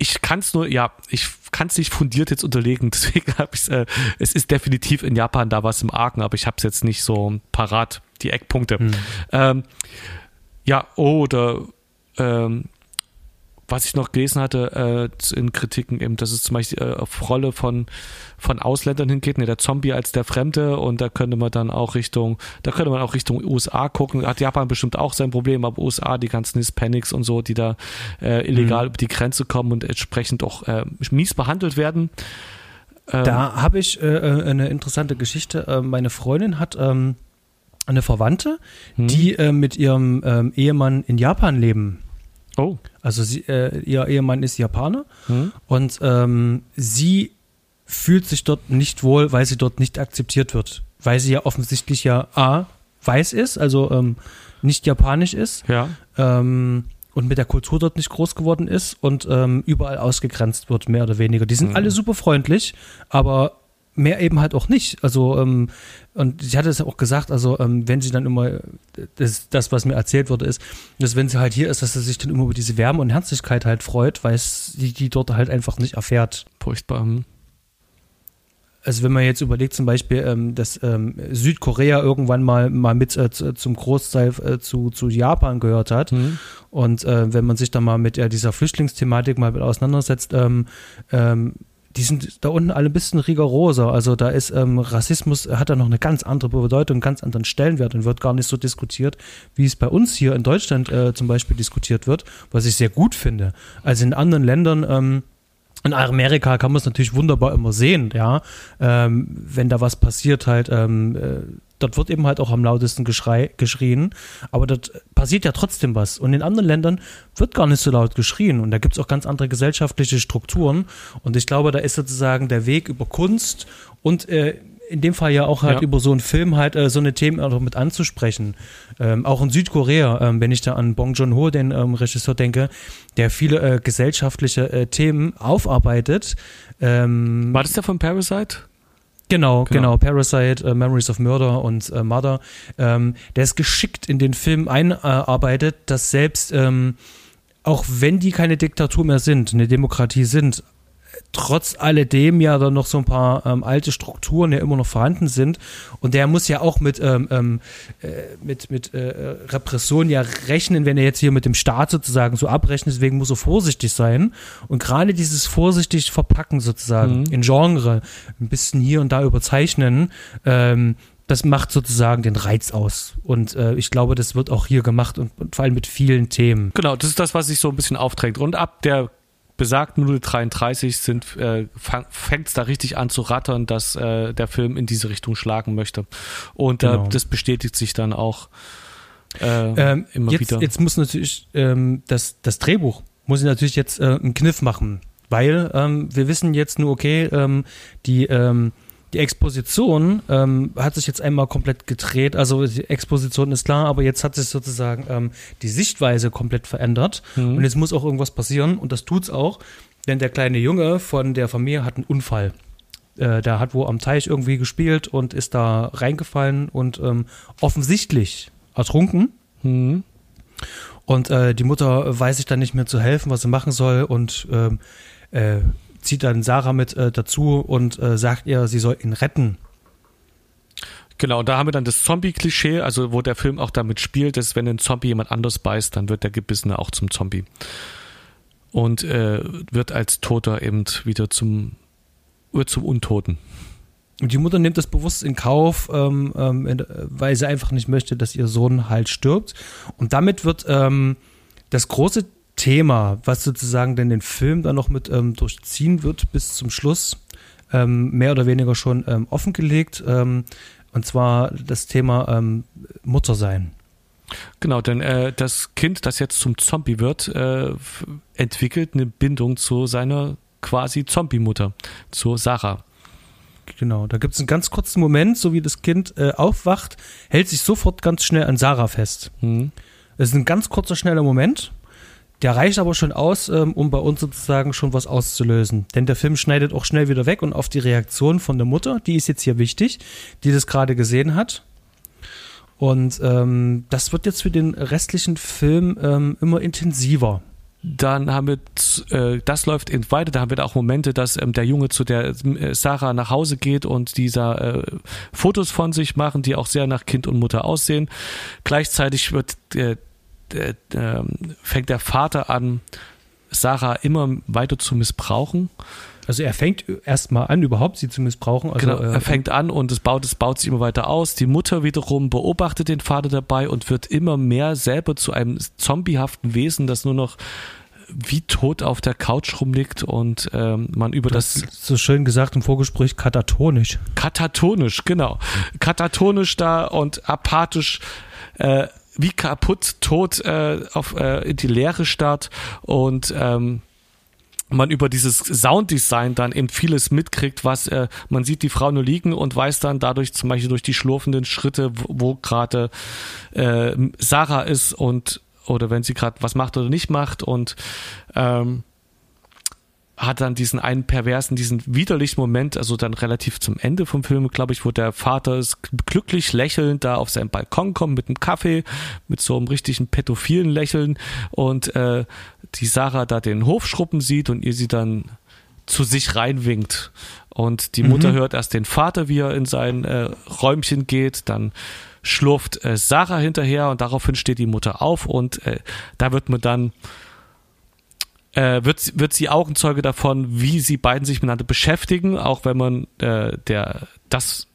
ich kann es nur, ja, ich kann es nicht fundiert jetzt unterlegen, deswegen habe ich äh, es ist definitiv in Japan da was im Argen, aber ich habe es jetzt nicht so parat, die Eckpunkte. Hm. Ähm, ja, oder ähm, was ich noch gelesen hatte äh, in Kritiken eben, dass es zum Beispiel äh, auf Rolle von, von Ausländern hingeht, ne, der Zombie als der Fremde und da könnte man dann auch Richtung, da könnte man auch Richtung USA gucken. Hat Japan bestimmt auch sein Problem, aber USA, die ganzen Hispanics und so, die da äh, illegal mhm. über die Grenze kommen und entsprechend auch äh, mies behandelt werden. Ähm, da habe ich äh, äh, eine interessante Geschichte. Äh, meine Freundin hat ähm, eine Verwandte, mhm. die äh, mit ihrem ähm, Ehemann in Japan leben. Oh. Also sie, äh, ihr Ehemann ist Japaner hm. und ähm, sie fühlt sich dort nicht wohl, weil sie dort nicht akzeptiert wird. Weil sie ja offensichtlich ja A, weiß ist, also ähm, nicht japanisch ist. Ja. Ähm, und mit der Kultur dort nicht groß geworden ist und ähm, überall ausgegrenzt wird, mehr oder weniger. Die sind mhm. alle super freundlich, aber mehr eben halt auch nicht. Also, ähm, und ich hatte es ja auch gesagt, also, ähm, wenn sie dann immer, das, das, was mir erzählt wurde, ist, dass wenn sie halt hier ist, dass sie sich dann immer über diese Wärme und Herzlichkeit halt freut, weil es die, dort halt einfach nicht erfährt. Furchtbar. Hm. Also wenn man jetzt überlegt zum Beispiel, ähm, dass ähm, Südkorea irgendwann mal mal mit äh, zum Großteil äh, zu, zu Japan gehört hat mhm. und äh, wenn man sich da mal mit dieser Flüchtlingsthematik mal mit auseinandersetzt, ähm, ähm, die sind da unten alle ein bisschen rigoroser. Also da ist ähm, Rassismus, hat da noch eine ganz andere Bedeutung, einen ganz anderen Stellenwert und wird gar nicht so diskutiert, wie es bei uns hier in Deutschland äh, zum Beispiel diskutiert wird, was ich sehr gut finde. Also in anderen Ländern, ähm, in Amerika kann man es natürlich wunderbar immer sehen, ja, ähm, wenn da was passiert halt, ähm, äh, dort wird eben halt auch am lautesten geschrei, geschrien, aber dort passiert ja trotzdem was. Und in anderen Ländern wird gar nicht so laut geschrien. Und da gibt es auch ganz andere gesellschaftliche Strukturen. Und ich glaube, da ist sozusagen der Weg über Kunst und äh, in dem Fall ja auch halt ja. über so einen Film halt äh, so eine Themen auch mit anzusprechen. Ähm, auch in Südkorea, ähm, wenn ich da an Bong Joon-ho, den ähm, Regisseur, denke, der viele äh, gesellschaftliche äh, Themen aufarbeitet. Ähm, War das der von Parasite? Genau, genau, genau. Parasite, uh, Memories of Murder und uh, Mother. Ähm, der ist geschickt in den Film einarbeitet, dass selbst, ähm, auch wenn die keine Diktatur mehr sind, eine Demokratie sind, trotz alledem ja dann noch so ein paar ähm, alte Strukturen ja immer noch vorhanden sind. Und der muss ja auch mit, ähm, ähm, äh, mit, mit äh, Repression ja rechnen, wenn er jetzt hier mit dem Staat sozusagen so abrechnet. Deswegen muss er vorsichtig sein. Und gerade dieses vorsichtig verpacken sozusagen mhm. in Genre, ein bisschen hier und da überzeichnen, ähm, das macht sozusagen den Reiz aus. Und äh, ich glaube, das wird auch hier gemacht und, und, vor allem mit vielen Themen. Genau, das ist das, was sich so ein bisschen aufdrängt. Und ab der besagten Minute 33 sind, äh, fängt es da richtig an zu rattern, dass äh, der Film in diese Richtung schlagen möchte. Und äh, genau. äh, das bestätigt sich dann auch äh, ähm, immer jetzt, wieder. Jetzt muss natürlich ähm, das, das Drehbuch muss ich natürlich jetzt äh, einen Kniff machen, weil ähm, wir wissen jetzt nur, okay, ähm, die ähm, die Exposition ähm, hat sich jetzt einmal komplett gedreht. Also die Exposition ist klar, aber jetzt hat sich sozusagen ähm, die Sichtweise komplett verändert. Mhm. Und jetzt muss auch irgendwas passieren und das tut's auch, denn der kleine Junge von der Familie hat einen Unfall. Äh, der hat wo am Teich irgendwie gespielt und ist da reingefallen und ähm, offensichtlich ertrunken. Mhm. Und äh, die Mutter weiß sich dann nicht mehr zu helfen, was sie machen soll und ähm, äh, zieht dann Sarah mit äh, dazu und äh, sagt ihr, sie soll ihn retten. Genau, da haben wir dann das Zombie-Klischee, also wo der Film auch damit spielt, dass wenn ein Zombie jemand anders beißt, dann wird der Gebissene auch zum Zombie. Und äh, wird als Toter eben wieder zum, wird zum Untoten. Und die Mutter nimmt das bewusst in Kauf, ähm, ähm, weil sie einfach nicht möchte, dass ihr Sohn halt stirbt. Und damit wird ähm, das große Thema, was sozusagen denn den Film dann noch mit ähm, durchziehen wird bis zum Schluss, ähm, mehr oder weniger schon ähm, offengelegt. Ähm, und zwar das Thema ähm, Muttersein. Genau, denn äh, das Kind, das jetzt zum Zombie wird, äh, entwickelt eine Bindung zu seiner quasi Zombie-Mutter, zu Sarah. Genau, da gibt es einen ganz kurzen Moment, so wie das Kind äh, aufwacht, hält sich sofort ganz schnell an Sarah fest. Mhm. Das ist ein ganz kurzer, schneller Moment der reicht aber schon aus, ähm, um bei uns sozusagen schon was auszulösen. Denn der Film schneidet auch schnell wieder weg und auf die Reaktion von der Mutter, die ist jetzt hier wichtig, die das gerade gesehen hat. Und ähm, das wird jetzt für den restlichen Film ähm, immer intensiver. Dann haben wir, äh, das läuft in weiter, da haben wir da auch Momente, dass ähm, der Junge zu der äh, Sarah nach Hause geht und dieser äh, Fotos von sich machen, die auch sehr nach Kind und Mutter aussehen. Gleichzeitig wird äh, äh, fängt der Vater an, Sarah immer weiter zu missbrauchen. Also er fängt erstmal an, überhaupt sie zu missbrauchen. Also, genau, er äh, fängt an und es baut, es baut sich immer weiter aus. Die Mutter wiederum beobachtet den Vater dabei und wird immer mehr selber zu einem zombiehaften Wesen, das nur noch wie tot auf der Couch rumliegt und ähm, man über das, das so schön gesagt im Vorgespräch katatonisch. Katatonisch, genau. Katatonisch da und apathisch äh, wie kaputt tot äh, auf äh, in die Leere starrt und ähm, man über dieses Sounddesign dann eben vieles mitkriegt, was äh, man sieht die Frau nur liegen und weiß dann dadurch zum Beispiel durch die schlurfenden Schritte, wo, wo gerade äh, Sarah ist und oder wenn sie gerade was macht oder nicht macht und ähm, hat dann diesen einen perversen, diesen widerlichen Moment, also dann relativ zum Ende vom Film, glaube ich, wo der Vater glücklich lächelnd da auf seinen Balkon kommt mit einem Kaffee, mit so einem richtigen pädophilen Lächeln und äh, die Sarah da den Hofschruppen sieht und ihr sie dann zu sich reinwinkt. Und die Mutter mhm. hört erst den Vater, wie er in sein äh, Räumchen geht, dann schlurft äh, Sarah hinterher und daraufhin steht die Mutter auf und äh, da wird man dann äh, wird, wird sie Augenzeuge davon, wie sie beiden sich miteinander beschäftigen, auch wenn man äh, der das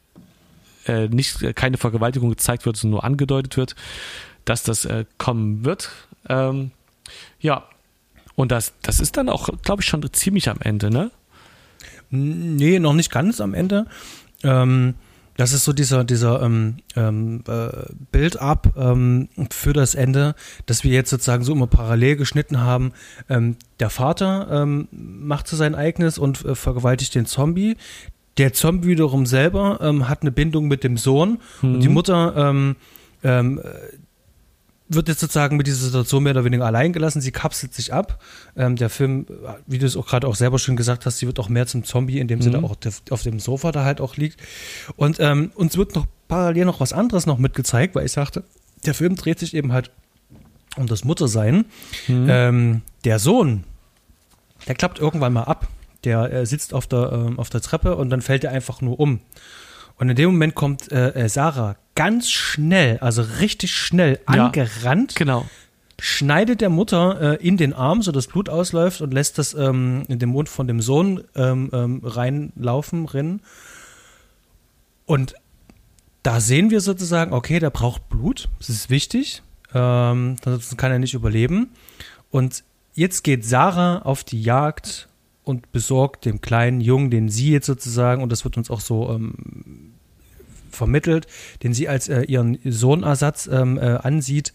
äh, nicht äh, keine Vergewaltigung gezeigt wird, sondern nur angedeutet wird, dass das äh, kommen wird. Ähm, ja, und das, das ist dann auch, glaube ich, schon ziemlich am Ende, ne? Nee, noch nicht ganz am Ende. Ähm, das ist so dieser, dieser ähm, ähm, äh, Build-up ähm, für das Ende, dass wir jetzt sozusagen so immer parallel geschnitten haben. Ähm, der Vater ähm, macht so sein eigenes und äh, vergewaltigt den Zombie. Der Zombie wiederum selber ähm, hat eine Bindung mit dem Sohn mhm. und die mhm. Mutter ähm, ähm, wird jetzt sozusagen mit dieser Situation mehr oder weniger allein gelassen. Sie kapselt sich ab. Ähm, der Film, wie du es auch gerade auch selber schon gesagt hast, sie wird auch mehr zum Zombie, in dem mhm. sie da auch auf dem Sofa da halt auch liegt. Und ähm, uns wird noch parallel noch was anderes noch mitgezeigt, weil ich sagte, der Film dreht sich eben halt um das Muttersein. Mhm. Ähm, der Sohn, der klappt irgendwann mal ab. Der äh, sitzt auf der, äh, auf der Treppe und dann fällt er einfach nur um. Und in dem Moment kommt äh, äh Sarah ganz schnell, also richtig schnell ja, angerannt. Genau. Schneidet der Mutter äh, in den Arm, so dass Blut ausläuft und lässt das ähm, in den Mund von dem Sohn ähm, ähm, reinlaufen, rinnen. Und da sehen wir sozusagen, okay, der braucht Blut, das ist wichtig, ähm, ansonsten kann er nicht überleben. Und jetzt geht Sarah auf die Jagd und besorgt dem kleinen Jungen, den sie jetzt sozusagen, und das wird uns auch so ähm, vermittelt, den sie als äh, ihren Sohnersatz ähm, äh, ansieht,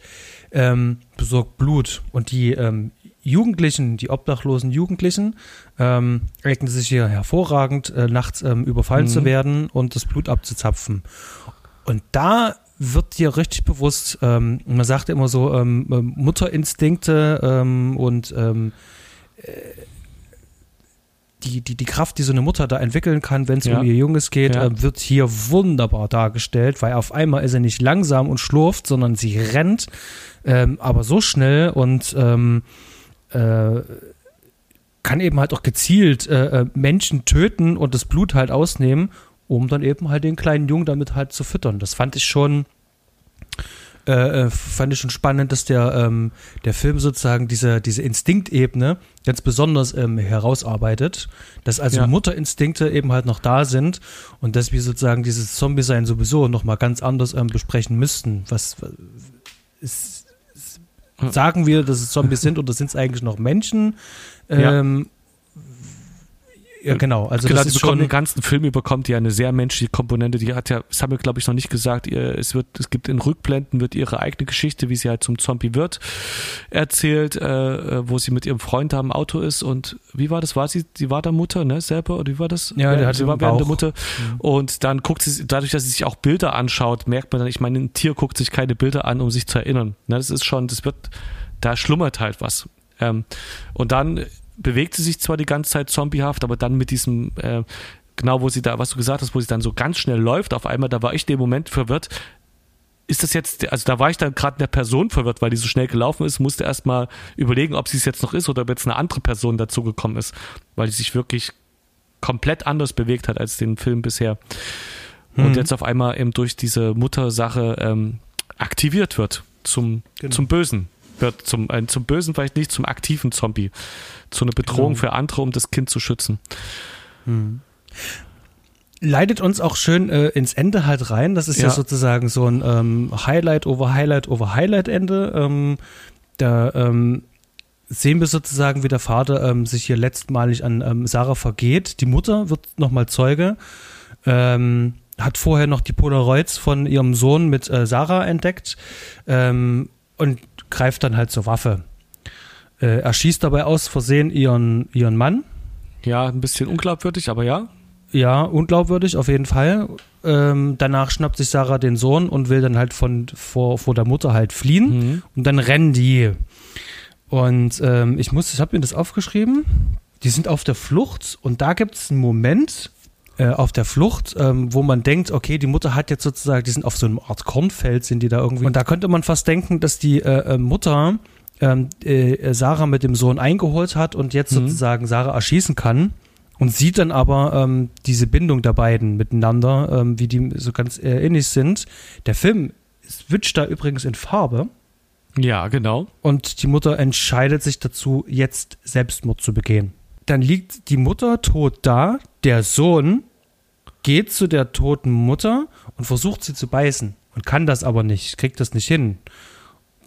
ähm, besorgt Blut. Und die ähm, Jugendlichen, die obdachlosen Jugendlichen, ähm, eignen sich hier hervorragend, äh, nachts ähm, überfallen mhm. zu werden und das Blut abzuzapfen. Und da wird dir richtig bewusst, ähm, man sagt immer so, ähm, ähm Mutterinstinkte und ähm, äh, die, die, die Kraft, die so eine Mutter da entwickeln kann, wenn es ja. um ihr Junges geht, ja. äh, wird hier wunderbar dargestellt, weil auf einmal ist er nicht langsam und schlurft, sondern sie rennt, ähm, aber so schnell und ähm, äh, kann eben halt auch gezielt äh, äh Menschen töten und das Blut halt ausnehmen, um dann eben halt den kleinen Jungen damit halt zu füttern. Das fand ich schon äh, äh, fand ich schon spannend, dass der, ähm, der Film sozusagen diese, diese Instinktebene ganz besonders ähm, herausarbeitet, dass also ja. Mutterinstinkte eben halt noch da sind und dass wir sozusagen dieses Zombie-Sein sowieso nochmal ganz anders ähm, besprechen müssten. Was ist, sagen wir, dass es Zombies sind oder sind es eigentlich noch Menschen? Ähm, ja. Ja, genau. Also genau, das ist schon den ganzen Film überkommt die eine sehr menschliche Komponente. Die hat ja, das haben wir glaube ich noch nicht gesagt. Ihr, es wird, es gibt in Rückblenden wird ihre eigene Geschichte, wie sie halt zum Zombie wird, erzählt, äh, äh, wo sie mit ihrem Freund da im Auto ist und wie war das? War sie? Sie war da Mutter, ne? Selber oder wie war das? Ja, der sie war während der Mutter. Mhm. Und dann guckt sie, dadurch, dass sie sich auch Bilder anschaut, merkt man dann, ich meine, ein Tier guckt sich keine Bilder an, um sich zu erinnern. Ne? Das ist schon, das wird, da schlummert halt was. Ähm, und dann bewegt sie sich zwar die ganze Zeit zombiehaft, aber dann mit diesem, äh, genau wo sie da, was du gesagt hast, wo sie dann so ganz schnell läuft, auf einmal, da war ich den Moment verwirrt. Ist das jetzt, also da war ich dann gerade in der Person verwirrt, weil die so schnell gelaufen ist, musste erst mal überlegen, ob sie es jetzt noch ist oder ob jetzt eine andere Person dazugekommen ist, weil die sich wirklich komplett anders bewegt hat als den Film bisher. Mhm. Und jetzt auf einmal eben durch diese Muttersache ähm, aktiviert wird zum, genau. zum Bösen. Wird. Zum, äh, zum Bösen vielleicht nicht, zum aktiven Zombie. Zu einer Bedrohung genau. für andere, um das Kind zu schützen. Hm. Leitet uns auch schön äh, ins Ende halt rein. Das ist ja, ja sozusagen so ein ähm, Highlight over Highlight over Highlight Ende. Ähm, da ähm, sehen wir sozusagen, wie der Vater ähm, sich hier letztmalig an ähm, Sarah vergeht. Die Mutter wird nochmal Zeuge. Ähm, hat vorher noch die Polaroids von ihrem Sohn mit äh, Sarah entdeckt ähm, und greift dann halt zur Waffe. Äh, er schießt dabei aus Versehen ihren, ihren Mann. Ja, ein bisschen unglaubwürdig, aber ja. Ja, unglaubwürdig, auf jeden Fall. Ähm, danach schnappt sich Sarah den Sohn und will dann halt von vor, vor der Mutter halt fliehen. Mhm. Und dann rennen die. Und ähm, ich muss, ich habe mir das aufgeschrieben. Die sind auf der Flucht und da gibt es einen Moment äh, auf der Flucht, ähm, wo man denkt, okay, die Mutter hat jetzt sozusagen, die sind auf so einem Art Kornfeld, sind die da irgendwie. Und da könnte man fast denken, dass die äh, äh Mutter ähm, äh, Sarah mit dem Sohn eingeholt hat und jetzt mhm. sozusagen Sarah erschießen kann und sieht dann aber ähm, diese Bindung der beiden miteinander, ähm, wie die so ganz äh, ähnlich sind. Der Film switcht da übrigens in Farbe. Ja, genau. Und die Mutter entscheidet sich dazu, jetzt Selbstmord zu begehen. Dann liegt die Mutter tot da, der Sohn geht zu der toten Mutter und versucht sie zu beißen und kann das aber nicht, kriegt das nicht hin.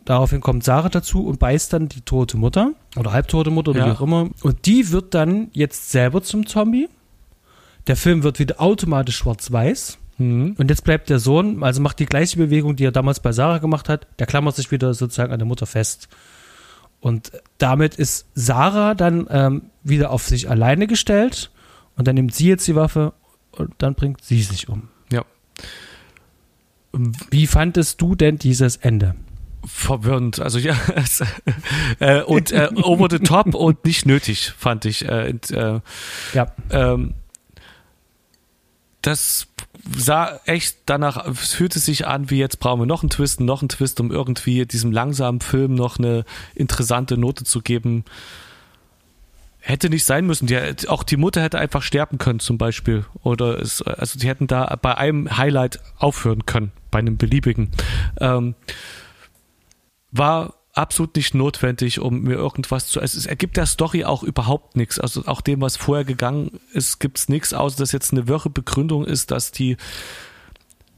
Daraufhin kommt Sarah dazu und beißt dann die tote Mutter oder halbtote Mutter oder ja. wie auch immer. Und die wird dann jetzt selber zum Zombie. Der Film wird wieder automatisch schwarz-weiß. Mhm. Und jetzt bleibt der Sohn, also macht die gleiche Bewegung, die er damals bei Sarah gemacht hat. Der klammert sich wieder sozusagen an der Mutter fest. Und damit ist Sarah dann ähm, wieder auf sich alleine gestellt. Und dann nimmt sie jetzt die Waffe und dann bringt sie sich um. Ja. Wie fandest du denn dieses Ende? verwirrend. Also ja, äh, und äh, over the top und nicht nötig, fand ich. Äh, und, äh, ja. Ähm, das sah echt danach, es fühlte sich an, wie jetzt brauchen wir noch einen Twist, noch einen Twist, um irgendwie diesem langsamen Film noch eine interessante Note zu geben. Hätte nicht sein müssen. Die, auch die Mutter hätte einfach sterben können, zum Beispiel. Oder es, also die hätten da bei einem Highlight aufhören können, bei einem beliebigen. Ähm, war absolut nicht notwendig, um mir irgendwas zu. Also es ergibt der Story auch überhaupt nichts. Also auch dem, was vorher gegangen ist, gibt es nichts, außer dass jetzt eine wirre Begründung ist, dass die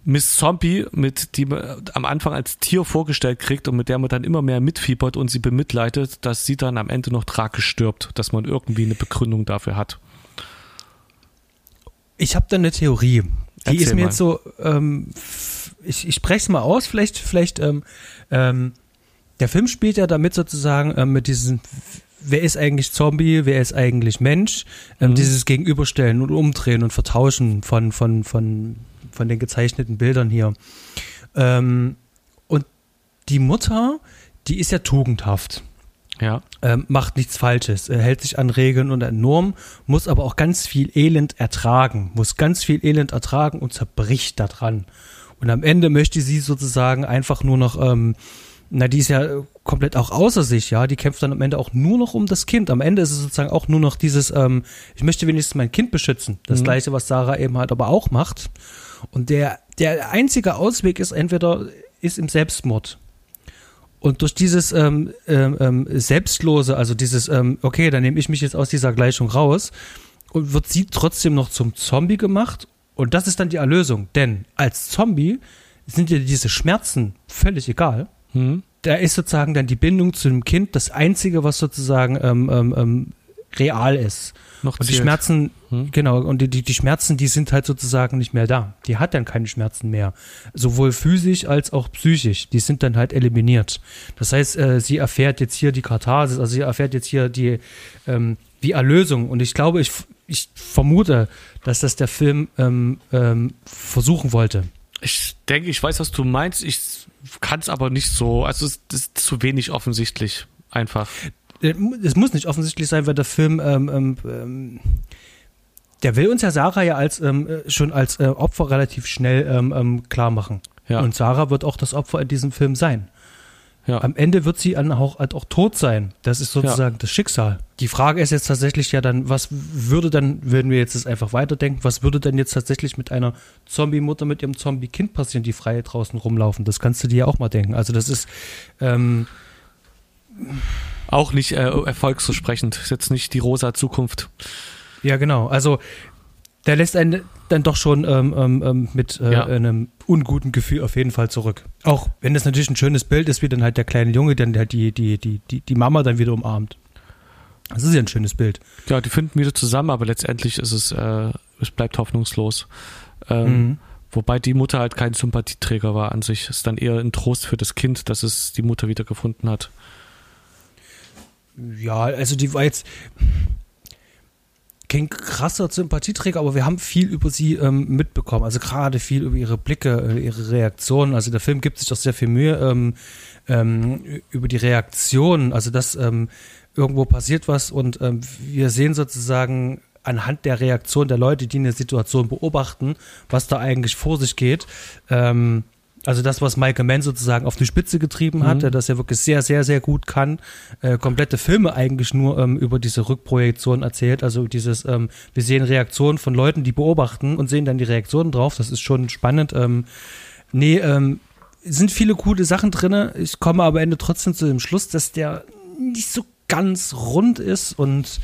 Miss Zombie, mit die man am Anfang als Tier vorgestellt kriegt und mit der man dann immer mehr mitfiebert und sie bemitleidet, dass sie dann am Ende noch tragisch stirbt, dass man irgendwie eine Begründung dafür hat. Ich habe da eine Theorie. Die Erzähl ist mir mal. jetzt so, ähm, ich, ich spreche es mal aus, vielleicht, vielleicht ähm, ähm, der Film spielt ja damit sozusagen äh, mit diesem, wer ist eigentlich Zombie, wer ist eigentlich Mensch, ähm, mhm. dieses Gegenüberstellen und Umdrehen und Vertauschen von, von, von, von den gezeichneten Bildern hier. Ähm, und die Mutter, die ist ja tugendhaft. Ja. Ähm, macht nichts Falsches, hält sich an Regeln und an Normen, muss aber auch ganz viel Elend ertragen, muss ganz viel Elend ertragen und zerbricht daran. Und am Ende möchte sie sozusagen einfach nur noch ähm, na, die ist ja komplett auch außer sich, ja. Die kämpft dann am Ende auch nur noch um das Kind. Am Ende ist es sozusagen auch nur noch dieses, ähm, ich möchte wenigstens mein Kind beschützen. Das mhm. gleiche, was Sarah eben halt aber auch macht. Und der, der einzige Ausweg ist entweder, ist im Selbstmord. Und durch dieses ähm, ähm, ähm Selbstlose, also dieses, ähm, okay, dann nehme ich mich jetzt aus dieser Gleichung raus, und wird sie trotzdem noch zum Zombie gemacht. Und das ist dann die Erlösung. Denn als Zombie sind dir diese Schmerzen völlig egal. Hm. Da ist sozusagen dann die Bindung zu dem Kind das Einzige, was sozusagen ähm, ähm, real ist. Noch und die Schmerzen, hm. genau, und die, die, die Schmerzen, die sind halt sozusagen nicht mehr da. Die hat dann keine Schmerzen mehr. Sowohl physisch als auch psychisch. Die sind dann halt eliminiert. Das heißt, äh, sie erfährt jetzt hier die Katharsis, also sie erfährt jetzt hier die, ähm, die Erlösung. Und ich glaube, ich, ich vermute, dass das der Film ähm, ähm, versuchen wollte. Ich denke, ich weiß, was du meinst. Ich kann es aber nicht so. Also es ist zu wenig offensichtlich einfach. Es muss nicht offensichtlich sein, weil der Film ähm, ähm, ähm, der will uns ja Sarah ja als ähm, äh, schon als äh, Opfer relativ schnell ähm, ähm, klar machen. Ja. Und Sarah wird auch das Opfer in diesem Film sein. Ja. Am Ende wird sie auch, halt auch tot sein. Das ist sozusagen ja. das Schicksal. Die Frage ist jetzt tatsächlich ja dann, was würde dann, wenn wir jetzt das einfach weiterdenken, was würde denn jetzt tatsächlich mit einer Zombie-Mutter mit ihrem Zombie-Kind passieren, die frei draußen rumlaufen? Das kannst du dir ja auch mal denken. Also das ist, ähm, auch nicht äh, erfolgsversprechend. Ist jetzt nicht die rosa Zukunft. Ja, genau. Also der lässt einen dann doch schon ähm, ähm, ähm, mit äh, ja. einem unguten Gefühl auf jeden Fall zurück. Auch wenn das natürlich ein schönes Bild ist, wie dann halt der kleine Junge dann halt die, die, die, die, die Mama dann wieder umarmt. Das ist ja ein schönes Bild. Ja, die finden wieder zusammen, aber letztendlich ist es, äh, es bleibt hoffnungslos. Ähm, mhm. Wobei die Mutter halt kein Sympathieträger war an sich. Es ist dann eher ein Trost für das Kind, dass es die Mutter wieder gefunden hat. Ja, also die war jetzt kein krasser Sympathieträger, aber wir haben viel über sie ähm, mitbekommen. Also gerade viel über ihre Blicke, äh, ihre Reaktionen. Also der Film gibt sich doch sehr viel Mühe ähm, ähm, über die Reaktionen. Also dass ähm, irgendwo passiert was und ähm, wir sehen sozusagen anhand der Reaktion der Leute, die eine Situation beobachten, was da eigentlich vor sich geht. Ähm, also das, was Michael Mann sozusagen auf die Spitze getrieben hat, mhm. der das ja wirklich sehr, sehr, sehr gut kann, äh, komplette Filme eigentlich nur ähm, über diese Rückprojektion erzählt. Also dieses, ähm, wir sehen Reaktionen von Leuten, die beobachten und sehen dann die Reaktionen drauf. Das ist schon spannend. Ähm, nee, ähm, sind viele coole Sachen drin. Ich komme aber am Ende trotzdem zu dem Schluss, dass der nicht so ganz rund ist und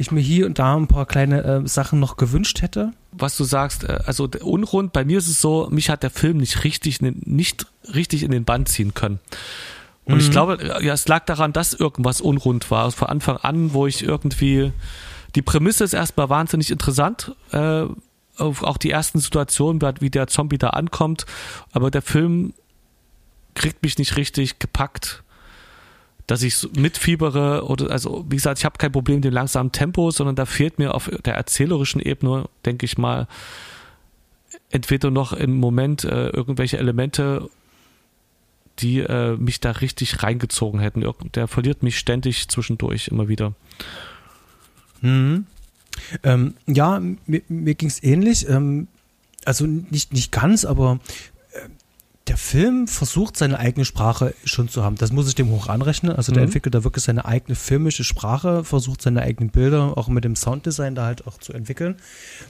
ich mir hier und da ein paar kleine äh, Sachen noch gewünscht hätte. Was du sagst, äh, also unrund, bei mir ist es so, mich hat der Film nicht richtig, nicht richtig in den Bann ziehen können. Und mhm. ich glaube, äh, ja, es lag daran, dass irgendwas unrund war. Von Anfang an, wo ich irgendwie, die Prämisse ist erstmal wahnsinnig interessant, äh, auch die ersten Situationen, wie der Zombie da ankommt, aber der Film kriegt mich nicht richtig gepackt dass ich mitfiebere oder also wie gesagt, ich habe kein Problem mit dem langsamen Tempo, sondern da fehlt mir auf der erzählerischen Ebene, denke ich mal, entweder noch im Moment äh, irgendwelche Elemente, die äh, mich da richtig reingezogen hätten. Der verliert mich ständig zwischendurch immer wieder. Mhm. Ähm, ja, mir, mir ging es ähnlich. Ähm, also nicht, nicht ganz, aber der Film versucht seine eigene Sprache schon zu haben. Das muss ich dem hoch anrechnen. Also der mhm. entwickelt da wirklich seine eigene filmische Sprache, versucht seine eigenen Bilder auch mit dem Sounddesign da halt auch zu entwickeln.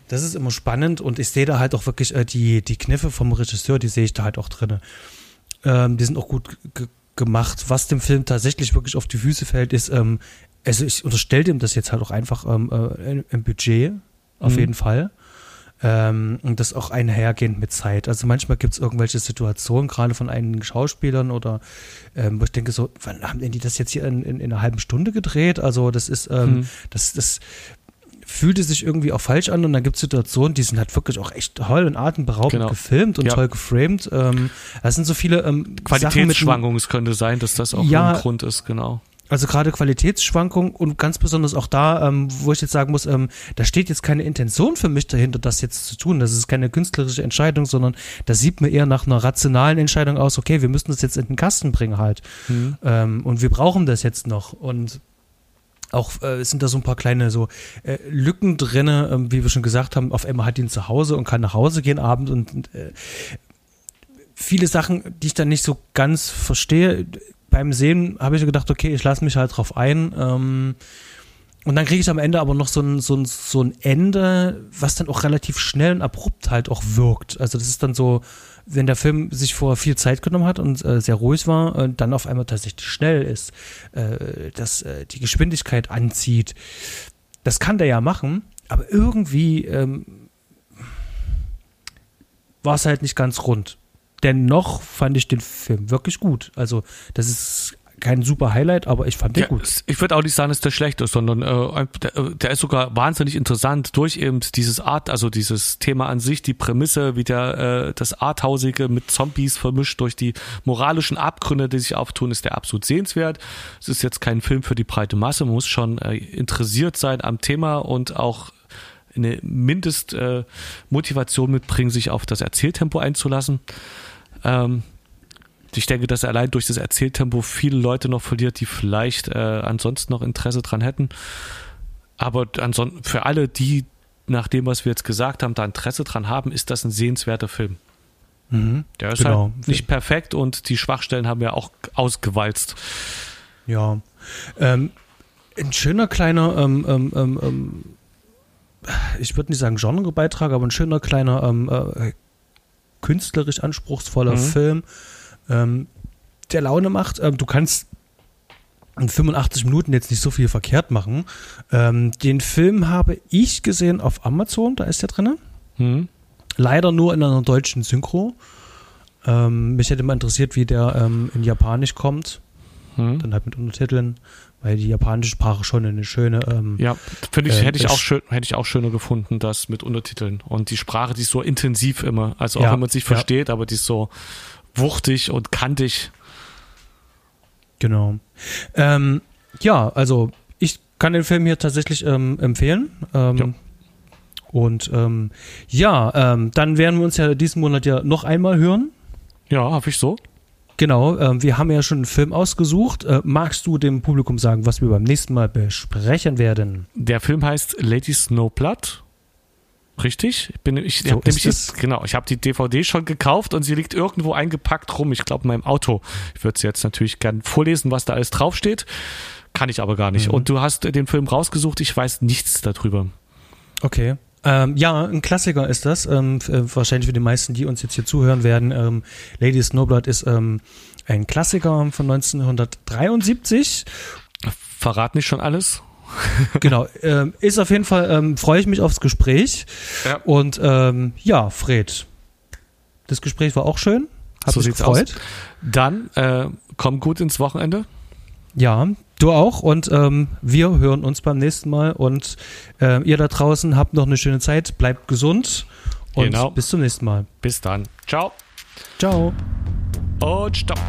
Das ist immer spannend und ich sehe da halt auch wirklich äh, die, die Kniffe vom Regisseur, die sehe ich da halt auch drin. Ähm, die sind auch gut gemacht. Was dem Film tatsächlich wirklich auf die Füße fällt, ist, ähm, also ich unterstelle dem das jetzt halt auch einfach ähm, äh, im Budget, auf mhm. jeden Fall. Ähm, und das auch einhergehend mit Zeit. Also manchmal gibt es irgendwelche Situationen, gerade von einigen Schauspielern oder ähm, wo ich denke so, wann haben denn die das jetzt hier in, in, in einer halben Stunde gedreht? Also das ist, ähm, hm. das, das fühlte sich irgendwie auch falsch an und dann gibt es Situationen, die sind halt wirklich auch echt toll und atemberaubend genau. gefilmt und ja. toll geframed. Ähm, das sind so viele ähm, Qualitätsschwankungen, es könnte sein, dass das auch ja, ein Grund ist, genau. Also gerade Qualitätsschwankungen und ganz besonders auch da, ähm, wo ich jetzt sagen muss, ähm, da steht jetzt keine Intention für mich dahinter, das jetzt zu tun. Das ist keine künstlerische Entscheidung, sondern das sieht mir eher nach einer rationalen Entscheidung aus, okay, wir müssen das jetzt in den Kasten bringen halt. Mhm. Ähm, und wir brauchen das jetzt noch. Und auch äh, sind da so ein paar kleine so äh, Lücken drin, äh, wie wir schon gesagt haben, auf einmal hat ihn zu Hause und kann nach Hause gehen abends und, und äh, viele Sachen, die ich dann nicht so ganz verstehe beim Sehen habe ich gedacht, okay, ich lasse mich halt drauf ein. Ähm, und dann kriege ich am Ende aber noch so ein, so, ein, so ein Ende, was dann auch relativ schnell und abrupt halt auch wirkt. Also das ist dann so, wenn der Film sich vor viel Zeit genommen hat und äh, sehr ruhig war, äh, dann auf einmal tatsächlich schnell ist, äh, dass äh, die Geschwindigkeit anzieht. Das kann der ja machen, aber irgendwie ähm, war es halt nicht ganz rund dennoch fand ich den Film wirklich gut. Also, das ist kein super Highlight, aber ich fand den ja, gut. Ich würde auch nicht sagen, dass der schlecht ist, sondern äh, der, äh, der, ist sogar wahnsinnig interessant durch eben dieses Art, also dieses Thema an sich, die Prämisse, wie der äh, das Arthausige mit Zombies vermischt durch die moralischen Abgründe, die sich auftun, ist der absolut sehenswert. Es ist jetzt kein Film für die breite Masse, man muss schon äh, interessiert sein am Thema und auch eine Mindestmotivation äh, mitbringen, sich auf das Erzähltempo einzulassen. Ähm, ich denke, dass er allein durch das Erzähltempo viele Leute noch verliert, die vielleicht äh, ansonsten noch Interesse dran hätten. Aber ansonsten für alle, die nach dem, was wir jetzt gesagt haben, da Interesse dran haben, ist das ein sehenswerter Film. Mhm, Der ist genau. halt nicht perfekt und die Schwachstellen haben wir auch ausgewalzt. Ja. Ähm, ein schöner kleiner, ähm, ähm, ähm, ähm ich würde nicht sagen Genrebeitrag, aber ein schöner kleiner ähm, äh, künstlerisch anspruchsvoller mhm. Film, ähm, der Laune macht. Ähm, du kannst in 85 Minuten jetzt nicht so viel verkehrt machen. Ähm, den Film habe ich gesehen auf Amazon, da ist der drin. Hm. Leider nur in einer deutschen Synchro. Ähm, mich hätte mal interessiert, wie der ähm, in Japanisch kommt. Hm. Dann halt mit Untertiteln, weil die japanische Sprache schon eine schöne. Ähm, ja, finde ich, äh, hätte ich auch schön, hätte ich auch schöner gefunden, das mit Untertiteln. Und die Sprache, die ist so intensiv immer. Also auch ja, wenn man sich versteht, ja. aber die ist so wuchtig und kantig. Genau. Ähm, ja, also ich kann den Film hier tatsächlich ähm, empfehlen. Ähm, ja. Und ähm, ja, ähm, dann werden wir uns ja diesen Monat ja noch einmal hören. Ja, habe ich so. Genau, ähm, wir haben ja schon einen Film ausgesucht. Äh, magst du dem Publikum sagen, was wir beim nächsten Mal besprechen werden? Der Film heißt Lady Snowblood. Richtig? Ich bin, ich so hab nämlich jetzt, genau, ich habe die DVD schon gekauft und sie liegt irgendwo eingepackt rum. Ich glaube in meinem Auto. Ich würde sie jetzt natürlich gern vorlesen, was da alles draufsteht. Kann ich aber gar nicht. Mhm. Und du hast den Film rausgesucht. Ich weiß nichts darüber. Okay. Ähm, ja, ein Klassiker ist das. Ähm, äh, wahrscheinlich für die meisten, die uns jetzt hier zuhören werden. Ähm, Lady Snowblood ist ähm, ein Klassiker von 1973. Verrat nicht schon alles? genau, ähm, ist auf jeden Fall, ähm, freue ich mich aufs Gespräch. Ja. Und ähm, ja, Fred, das Gespräch war auch schön. Hat so mich gefreut. Aus. Dann äh, komm gut ins Wochenende. Ja, du auch. Und ähm, wir hören uns beim nächsten Mal. Und äh, ihr da draußen habt noch eine schöne Zeit. Bleibt gesund. Und genau. bis zum nächsten Mal. Bis dann. Ciao. Ciao. Und stopp.